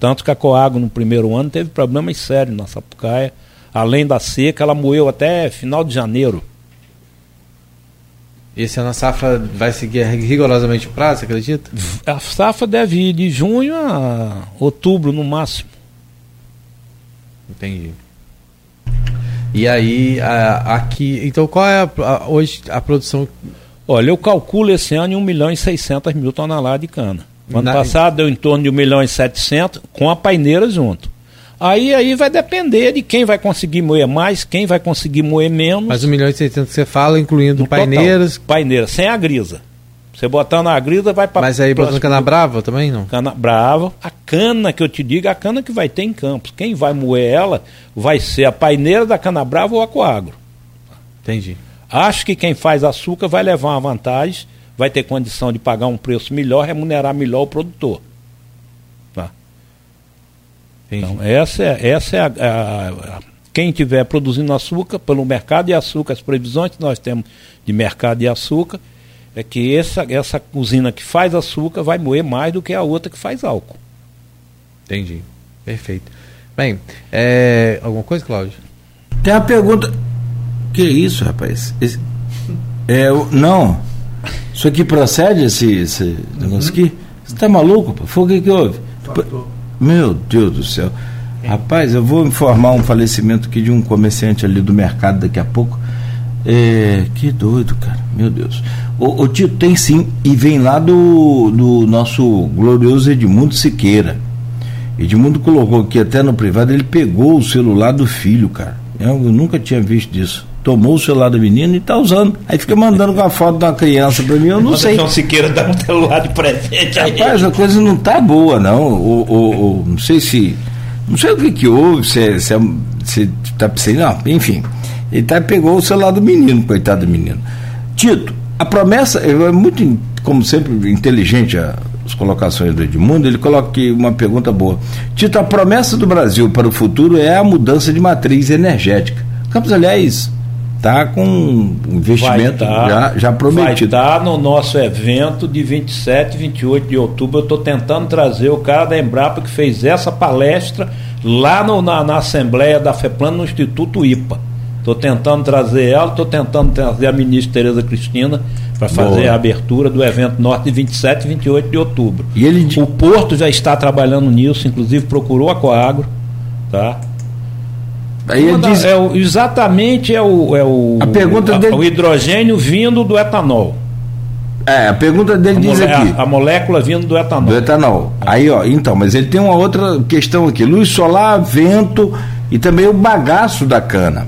Tanto que a Coago, no primeiro ano, teve problemas sérios na Sapucaia. Além da seca, ela moeu até final de janeiro. Esse ano a safra vai seguir rigorosamente o prazo, você acredita? A safra deve ir de junho a outubro, no máximo. Entendi. E aí, a- aqui. Então, qual é a- a- hoje a produção? Olha, eu calculo esse ano em 1 milhão e 600 mil toneladas de cana. Ano Na- passado deu em torno de 1 milhão e 700 com a paineira junto. Aí, aí vai depender de quem vai conseguir moer mais, quem vai conseguir moer menos. Mas 1 milhão e 600 que você fala, incluindo no total. paineiras. Paineiras, sem a grisa. Você botando a grisa, vai para. Mas aí botando cana brava também, não? Cana brava. A cana que eu te digo, é a cana que vai ter em Campos. Quem vai moer ela vai ser a paineira da cana brava ou a coagro. Entendi. Acho que quem faz açúcar vai levar uma vantagem, vai ter condição de pagar um preço melhor, remunerar melhor o produtor. Entendi. Então, essa é, essa é a, a- a- Quem estiver produzindo açúcar pelo mercado de açúcar, as previsões que nós temos de mercado de açúcar, é que essa, essa usina que faz açúcar vai moer mais do que a outra que faz álcool. Entendi. Perfeito. Bem, é... alguma coisa, Cláudio? Tem uma pergunta. Que isso, rapaz? Esse- é, o- não. Isso aqui procede, esse, esse negócio aqui? Você tá maluco? pô? Foi o que, que houve? Pô, Meu Deus do céu. Rapaz, eu vou informar um falecimento aqui de um comerciante ali do mercado daqui a pouco. É, que doido, cara. Meu Deus. O, o tem sim, e vem lá do, do nosso glorioso Edmundo Siqueira. Edmundo colocou aqui até no privado, ele pegou o celular do filho, cara. Eu nunca tinha visto isso. Tomou o celular do menino e tá usando. Aí fica mandando com a foto da criança pra mim, eu não sei. João Siqueira dá um celular de presente a Rapaz, a coisa não tá boa, não. O, o, o- não sei se. Não sei o que que houve, se, é- se, é- se tá precisando. Não, enfim. Ele tá, pegou o celular do menino, coitado do menino. Tito, a promessa é muito, como sempre, inteligente a- as colocações do Edmundo, ele coloca aqui uma pergunta boa. Tito, a promessa do Brasil para o futuro é a mudança de matriz energética. Campos, aliás, está com um investimento tá- já, já prometido. Vai estar no nosso evento de 27 e 28 de outubro. Eu estou tentando trazer o cara da Embrapa que fez essa palestra lá no- na, na Assembleia da FEPLAN no Instituto IPA. Estou tentando trazer ela, estou tentando trazer a ministra Tereza Cristina para fazer Boa. a abertura do evento norte de 27 e 28 de outubro. E ele O Porto já está trabalhando nisso, inclusive procurou a Coagro. Tá? Aí da- diz, é o- exatamente é o, é o, A pergunta a- dele- o hidrogênio vindo do etanol. é, a pergunta dele A, diz mole- aqui. a- a molécula vindo do etanol. Do etanol. Aí, ó, então, mas ele tem uma outra questão aqui: luz solar, vento e também o bagaço da cana.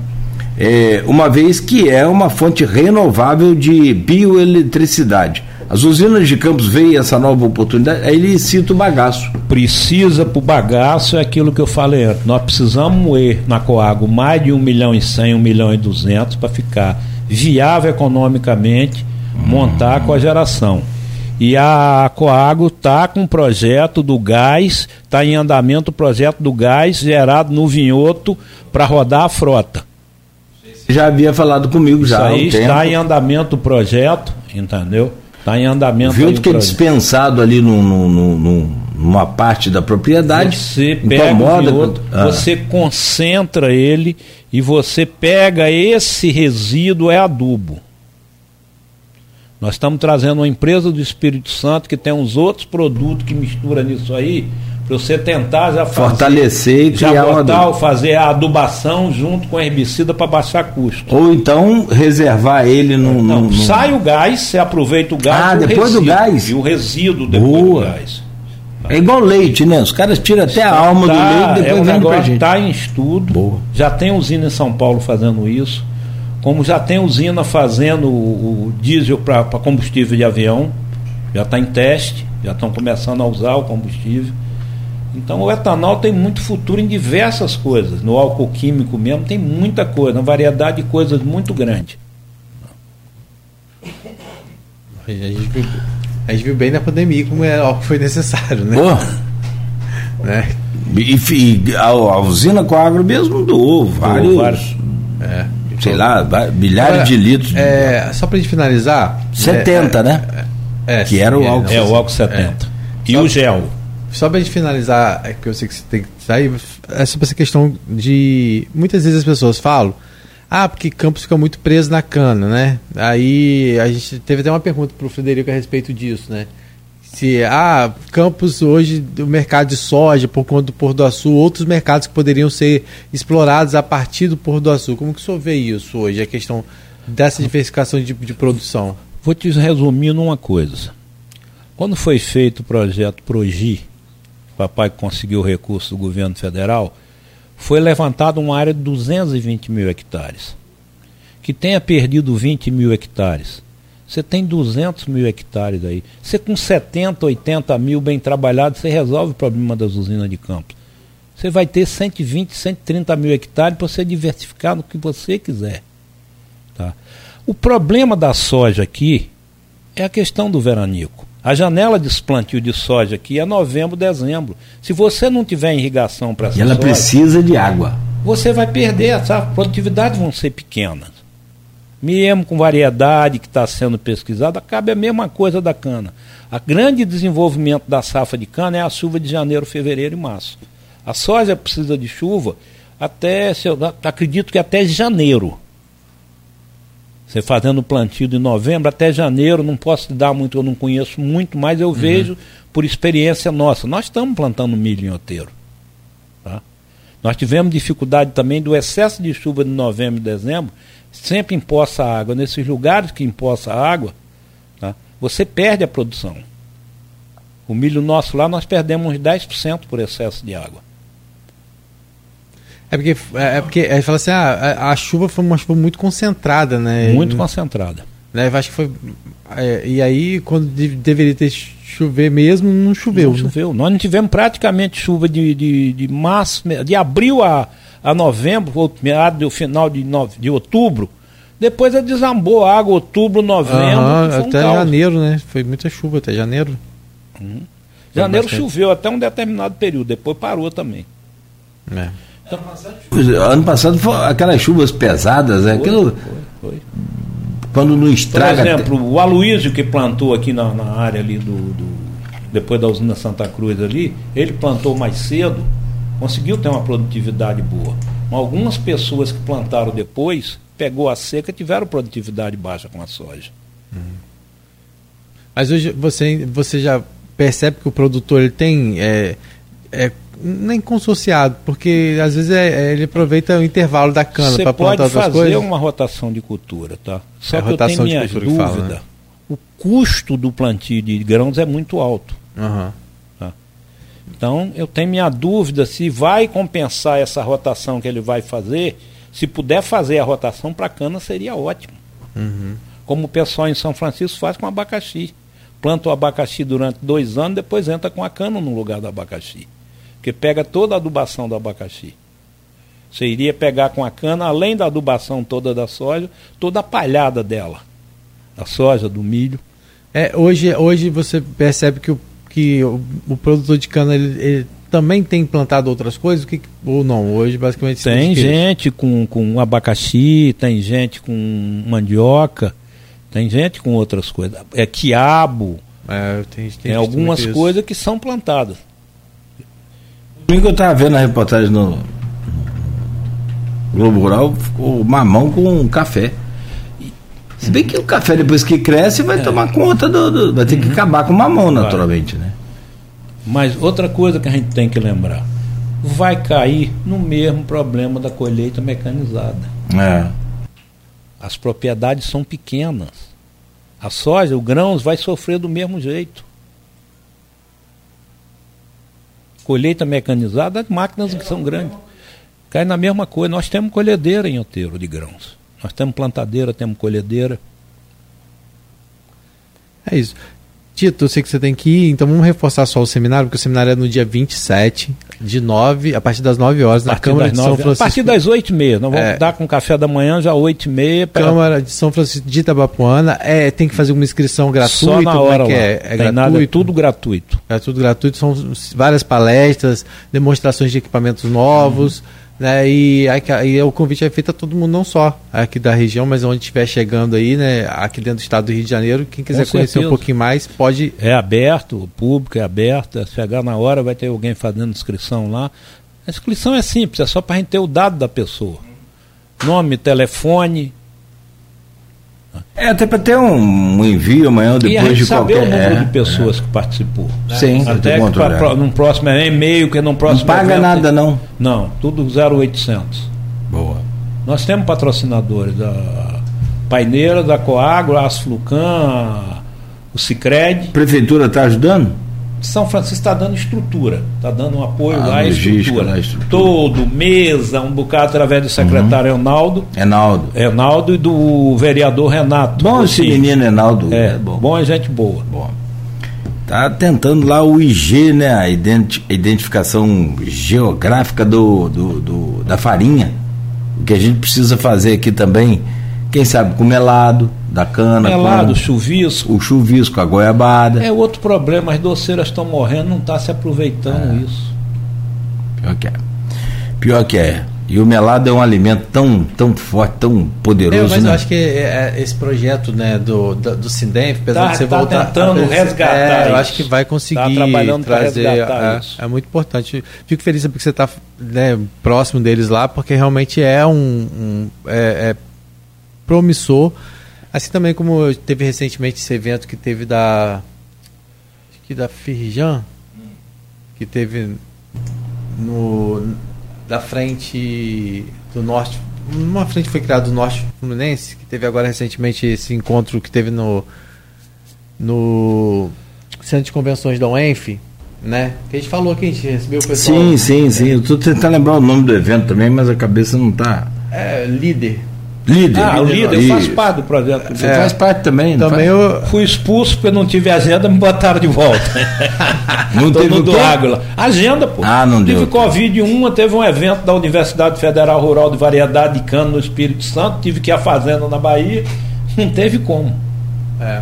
É, uma vez que é uma fonte renovável de bioeletricidade. As usinas de Campos veem essa nova oportunidade, aí ele cita o bagaço. Precisa para o bagaço é aquilo que eu falei antes. Nós precisamos moer na Coago mais de 1 milhão e 100, 1 milhão e 200 para ficar viável economicamente, montar com a geração. E a Coago está com um projeto do gás, está em andamento o projeto do gás gerado no Vinhoto para rodar a frota. Já havia falado comigo Isso já um aí tempo. está em andamento o projeto, entendeu? Está em andamento. Viu que é dispensado ali num- num- num- numa parte da propriedade. Você pega incomoda. o vinhoto, Ah. você concentra ele e você pega esse resíduo é adubo. Nós estamos trazendo uma empresa do Espírito Santo que tem uns outros produtos que mistura nisso aí para você tentar já fazer, Fortalecer e já criar botar, fazer a adubação junto com herbicida para baixar custo. Ou então reservar ele num. Não, num- num- sai o gás, você aproveita o gás Ah, o depois do resíduo, gás? E o resíduo depois Boa. do gás. É igual leite, né? Os caras tiram até a alma do leite e é depois um vendem pra gente. está em estudo. Boa. Já tem usina em São Paulo fazendo isso. Como já tem usina fazendo o, o diesel para combustível de avião. Já está em teste. Já estão começando a usar o combustível. Então o etanol tem muito futuro em diversas coisas. No álcool químico mesmo tem muita coisa, uma variedade de coisas muito grande. A gente viu, a gente viu bem na pandemia como é algo que foi necessário, né? Pô. né? E, e a, a, usina com agro mesmo doou vários. vários é, sei lá, milhares Agora, de litros. É, só para gente finalizar. 70, é, né? É, que era o álcool. É, o álcool 70. E só, o gel. Só para gente finalizar, é que eu sei que você tem que sair, é sobre essa questão de. Muitas vezes as pessoas falam. Ah, porque Campos fica muito preso na cana, né? Aí a gente teve até uma pergunta para o Frederico a respeito disso, né? se ah, Campos hoje o mercado de soja por conta do Porto do Açu, outros mercados que poderiam ser explorados a partir do Porto do Açu. Como que o senhor vê isso hoje, a questão dessa diversificação de, de produção? Vou te resumir numa coisa. Quando foi feito o projeto Progi, papai conseguiu o recurso do governo federal, foi levantada uma área de 220 mil hectares. Que tenha perdido 20 mil hectares você tem 200 mil hectares aí. Você com 70, 80 mil bem trabalhados, você resolve o problema das usinas de campo. Você vai ter 120, 130 mil hectares para você diversificar no que você quiser. Tá? O problema da soja aqui é a questão do veranico. A janela de plantio de soja aqui é novembro, dezembro. Se você não tiver irrigação para essa ela soja, precisa de água. Você vai perder, essa produtividade vão ser pequenas mesmo com variedade que está sendo pesquisada, cabe a mesma coisa da cana. A grande desenvolvimento da safra de cana é a chuva de janeiro, fevereiro e março. A soja precisa de chuva até, eu acredito que até janeiro. Você fazendo plantio de novembro até janeiro, não posso dar muito, eu não conheço muito, mas eu uhum. vejo por experiência nossa. Nós estamos plantando milho em outeiro. Tá? Nós tivemos dificuldade também do excesso de chuva de novembro e dezembro, sempre empoça água, nesses lugares que empoça água, tá? você perde a produção. O milho nosso lá nós perdemos uns 10% por excesso de água. É porque, é, é porque é, fala assim, ah, a, a, chuva foi uma chuva muito concentrada, né? Muito concentrada. Né, acho que foi. É, e aí, quando de, deveria ter chover mesmo, não choveu. Não né? choveu. Nós não tivemos praticamente chuva de, de, de março, de abril a, a novembro, ou meado do final de, nove, de outubro. Depois desambou a água, outubro, novembro. um até caos. janeiro, né? Foi muita chuva até janeiro. Uhum. Janeiro choveu até um determinado período, depois parou também. É. Então, ano passado foi aquelas chuvas pesadas, é aquilo. Foi, foi. Quando não estraga. Por exemplo, o Aloísio que plantou aqui na, na área ali do, do, Depois da usina Santa Cruz ali, ele plantou mais cedo conseguiu ter uma produtividade boa. Algumas pessoas que plantaram depois, pegou a seca, tiveram produtividade baixa com a soja. Uhum. Mas hoje você, você já percebe que o produtor ele tem é, é, nem consociado, porque às vezes é, é ele aproveita o intervalo da cana para plantar outras coisas. Você pode fazer uma rotação de cultura, tá? Só é que eu tenho minha dúvida. Fala, né? O custo do plantio de grãos é muito alto. Uhum. Então, eu tenho minha dúvida se vai compensar essa rotação que ele vai fazer. Se puder fazer a rotação para cana, seria ótimo. Uhum. Como o pessoal em São Francisco faz com abacaxi. Planta o abacaxi durante dois anos, depois entra com a cana no lugar do abacaxi. Porque pega toda a adubação do abacaxi. Você iria pegar com a cana, além da adubação toda da soja, toda a palhada dela. Da soja, do milho. É, hoje, hoje você percebe que o que o, o produtor de cana ele, ele, também tem plantado outras coisas que, ou não? Hoje basicamente tem gente com, com abacaxi, tem gente com mandioca, tem gente com outras coisas. É quiabo. É, tem, tem, tem algumas coisas que são plantadas. Domingo eu estava vendo a reportagem no Globo Rural, o mamão com café. Se bem que o café, depois que cresce, vai é. tomar conta do, do, Vai ter uhum. que acabar com o mamão, naturalmente, né? Mas outra coisa que a gente tem que lembrar: vai cair no mesmo problema da colheita mecanizada. É. As propriedades são pequenas. A soja, o grãos, vai sofrer do mesmo jeito. Colheita mecanizada, as máquinas que são grandes. Cai na mesma coisa. Nós temos colhedeira em outeiro de grãos. Nós temos plantadeira, temos colhedeira. É isso. Tito, eu sei que você tem que ir, então vamos reforçar só o seminário, porque o seminário é no dia 27, de 9, a partir das 9 horas, na Câmara de São Francisco. A partir das 8 e meia, nós vamos é, dar com café da manhã já 8 e meia. Pra... Câmara de São Francisco de Itabapuana, é, tem que fazer uma inscrição gratuita? Só na hora é, é? é gratuito? Nada, é tudo gratuito. É tudo gratuito, são várias palestras, demonstrações de equipamentos novos. Uhum né? E, aí, o convite é feito a todo mundo, não só aqui da região, mas onde estiver chegando aí, né? Aqui dentro do estado do Rio de Janeiro, quem quiser conhecer um pouquinho mais, pode. É aberto, o público é aberto, é chegar na hora, vai ter alguém fazendo inscrição lá. A inscrição é simples, é só para a gente ter o dado da pessoa. Nome, telefone, é, até para ter um, um, envio amanhã ou depois e a gente de saber qualquer... o número é, de pessoas é. que participou. Sim, até que pra, num próximo é e-mail, que num próximo Não paga evento, nada, não? Não, tudo 0800. Boa. Nós temos patrocinadores da Paineira, da Coagro, a Asflucan, o Cicred. Prefeitura está ajudando? São Francisco está dando estrutura, está dando um apoio ah, lá à estrutura. estrutura. Todo, mesa, um bocado através do secretário uhum. Enaldo. Enaldo. Enaldo e do vereador Renato. Bom esse menino Enaldo. É, é bom. bom e gente boa. Bom. Tá tentando lá o IG, né? A identificação geográfica do, do, do, da farinha. O que a gente precisa fazer aqui também, quem sabe com melado da cana. Melado, com chuvisco. O chuvisco, a goiabada. É outro problema, as doceiras estão morrendo, não está se aproveitando é. isso. Pior que é. Pior que é. E o melado é um alimento tão, tão forte, tão poderoso. É, mas né? eu acho que é, é esse projeto né, do, do, do Sindemp, apesar tá, de você tá voltar. tentando resgatar. É, eu acho que vai conseguir tá trazer. É, é, muito importante. Fico feliz porque você está né, próximo deles lá, porque realmente é um. um é, é promissor Assim também como teve recentemente esse evento que teve da. Acho que da Firjan, que teve no da frente do norte. Uma frente foi criada do norte fluminense, que teve agora recentemente esse encontro que teve no. no Centro de Convenções da UENF, né? Que a gente falou que a gente recebeu o pessoal. Sim, sim, sim. Eu estou tentando lembrar o nome do evento também, mas a cabeça não está. É, líder. Líder. Ah, líder, líder eu faço parte do projeto. Você é. faz parte também, Também eu fui expulso porque não tive agenda, me botaram de volta. não teve do água. Agenda, pô. Ah, não tive deu. Tive Covid uma, teve um evento da Universidade Federal Rural de Variedade de Cano no Espírito Santo, tive que ir à fazenda na Bahia, não teve como. É.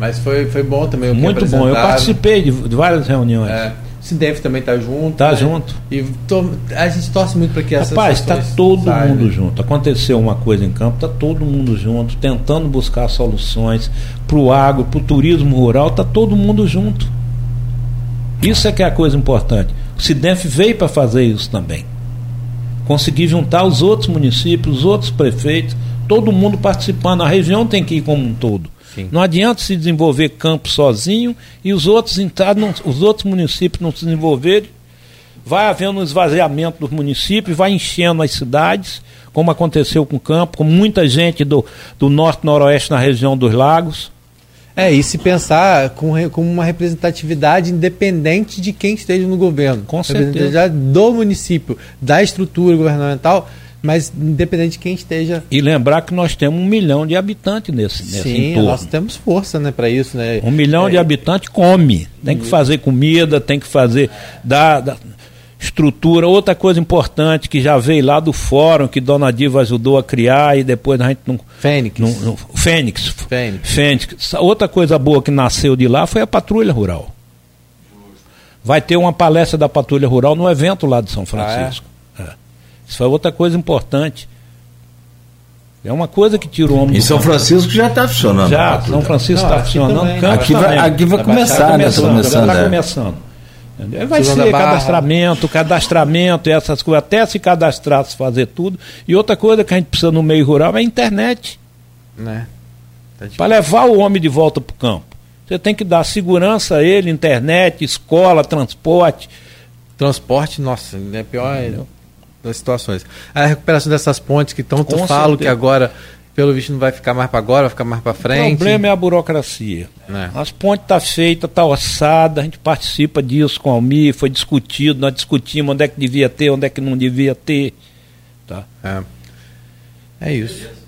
Mas foi, foi bom também. Muito bom. Eu participei de, de várias reuniões. É. Sindef também está junto. Tá né? junto. E to, a gente torce muito para que essas Rapaz, está todo mundo junto. Aconteceu uma coisa em campo, está todo mundo junto, tentando buscar soluções para o agro, para o turismo rural, está todo mundo junto. Isso é que é a coisa importante. O Sidef veio para fazer isso também. Conseguir juntar os outros municípios, os outros prefeitos, todo mundo participando. A região tem que ir como um todo. Sim. Não adianta se desenvolver campo sozinho e os outros, os outros municípios não se desenvolverem. Vai havendo um esvaziamento dos municípios, vai enchendo as cidades, como aconteceu com o campo, com muita gente do, do norte noroeste na região dos lagos. É, e se pensar com, com uma representatividade independente de quem esteja no governo. Com certeza. do município, da estrutura governamental, mas independente de quem esteja. E lembrar que nós temos um milhão de habitantes nesse, nesse Sim, entorno. nós temos força né, para isso. Né? Um milhão é, de habitantes come. Tem que fazer comida, tem que fazer. Dar, dar, estrutura. Outra coisa importante que já veio lá do fórum, que Dona Diva ajudou a criar e depois a gente não. Fênix. Não, não, Fênix. Fênix. Fênix. Outra coisa boa que nasceu de lá foi a patrulha rural. Vai ter uma palestra da patrulha rural no evento lá de São Francisco. Ah, é? Isso foi outra coisa importante. É uma coisa que tirou o homem. Em São Francisco já está funcionando. Já, São Francisco está funcionando. Aqui vai, aqui vai começar, tá começando, né? Está começando. Tá começando. Vai ser cadastramento, cadastramento, essas coisas, até se cadastrar, se fazer tudo. E outra coisa que a gente precisa no meio rural é a internet. Né? Tá Para levar o homem de volta para o campo. Você tem que dar segurança a ele, internet, escola, transporte. Transporte, nossa, é pior. Entendeu? Das situações. A recuperação dessas pontes que tanto Com falo certeza. que agora, pelo visto, não vai ficar mais para agora, vai ficar mais para frente. O problema é a burocracia. É. As pontes estão tá feitas, está orçada, a gente participa disso com a Almir, foi discutido, nós discutimos onde é que devia ter, onde é que não devia ter. Tá? É, é isso.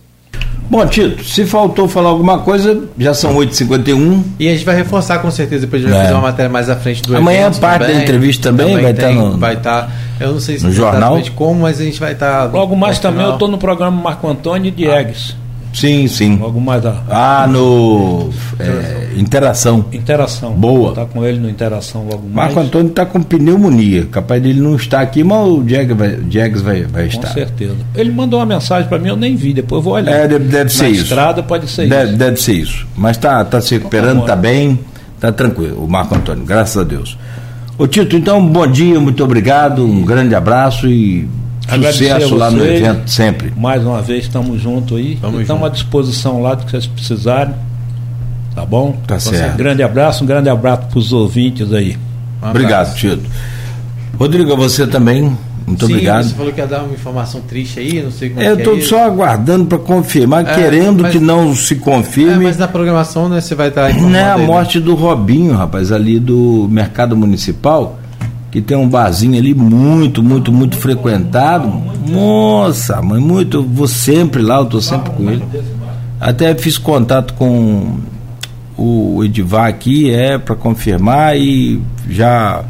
Bom, Tito, se faltou falar alguma coisa, já são 8h51. E a gente vai reforçar com certeza, depois a gente vai É. fazer uma matéria mais à frente do Amanhã evento parte da também. entrevista também vai estar tem- no- Vai estar, eu não sei se no jornal? exatamente como, mas a gente vai estar... Logo mais também eu estou no programa Marco Antônio de Eggs. Sim, sim. Logo mais a Ah, no. é, interação. interação. Boa. Tá com ele no interação logo mais. Marco Antônio está com pneumonia. Capaz dele não estar aqui, mas o Jags vai, vai, vai Com estar. certeza. Ele mandou uma mensagem para mim, eu nem vi, depois eu vou olhar. É, deve, deve ser Na isso. estrada pode ser Deve, isso. deve ser isso. Mas tá, tá se recuperando, Tá tá bom. bem, tá tranquilo. O Marco Antônio, graças a Deus. Ô Tito, então, bom dia, muito obrigado, um grande abraço e sucesso lá no evento sempre. Mais uma vez estamos juntos aí. Tamo estamos junto. à disposição lá do que vocês precisarem. Tá bom? Tá certo. Um grande abraço, um grande abraço para os ouvintes aí. Um Obrigado. Tito. Rodrigo, a você também, muito Sim, obrigado. Você falou que ia dar uma informação triste aí, não sei como Eu é que estou é. só aguardando para confirmar, É, querendo mas- que não se É, confirme. mas na programação, né, você vai estar Não é a aí, né? morte do Robinho, rapaz, ali do Mercado Municipal, que tem um barzinho ali muito, muito, muito frequentado. Nossa, mãe, muito. Vou sempre lá, eu tô sempre com ele. Até fiz contato com o Edivar aqui, é, para confirmar e já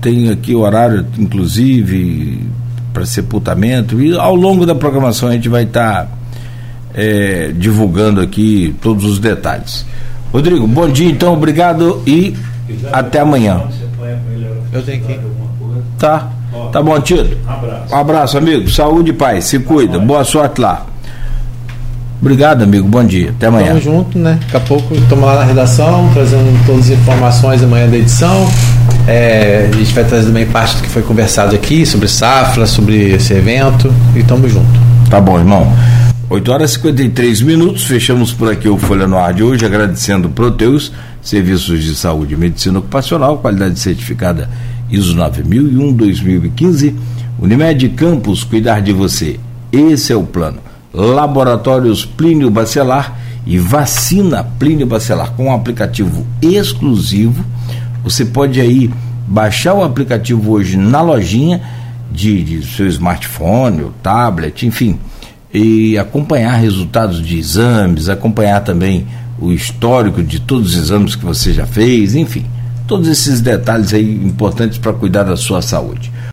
tem aqui o horário, inclusive, para sepultamento. E ao longo da programação a gente vai estar é, divulgando aqui todos os detalhes. Rodrigo, bom dia então, obrigado e até amanhã. Eu tenho que... Tá? Tá bom, Tito? Um abraço, amigo. Saúde e paz. Se cuida. Boa sorte lá. Obrigado, amigo. Bom dia. Até amanhã. Tamo junto, né? Daqui a pouco estamos lá na redação, trazendo todas as informações amanhã da edição. É, a gente vai trazer também parte do que foi conversado aqui, sobre Safra, sobre esse evento. E tamo junto. Tá bom, irmão. 8 horas e 53 minutos, fechamos por aqui o Folha no Ar de hoje, agradecendo o Proteus, Serviços de Saúde e Medicina Ocupacional, qualidade certificada ISO 9001-2015, Unimed Campos, cuidar de você. Esse é o plano. Laboratórios Plínio Bacelar e Vacina Plínio Bacelar, com um aplicativo exclusivo. Você pode aí baixar o aplicativo hoje na lojinha de, de seu smartphone, tablet, enfim, e acompanhar resultados de exames, acompanhar também o histórico de todos os exames que você já fez, enfim, todos esses detalhes aí importantes para cuidar da sua saúde.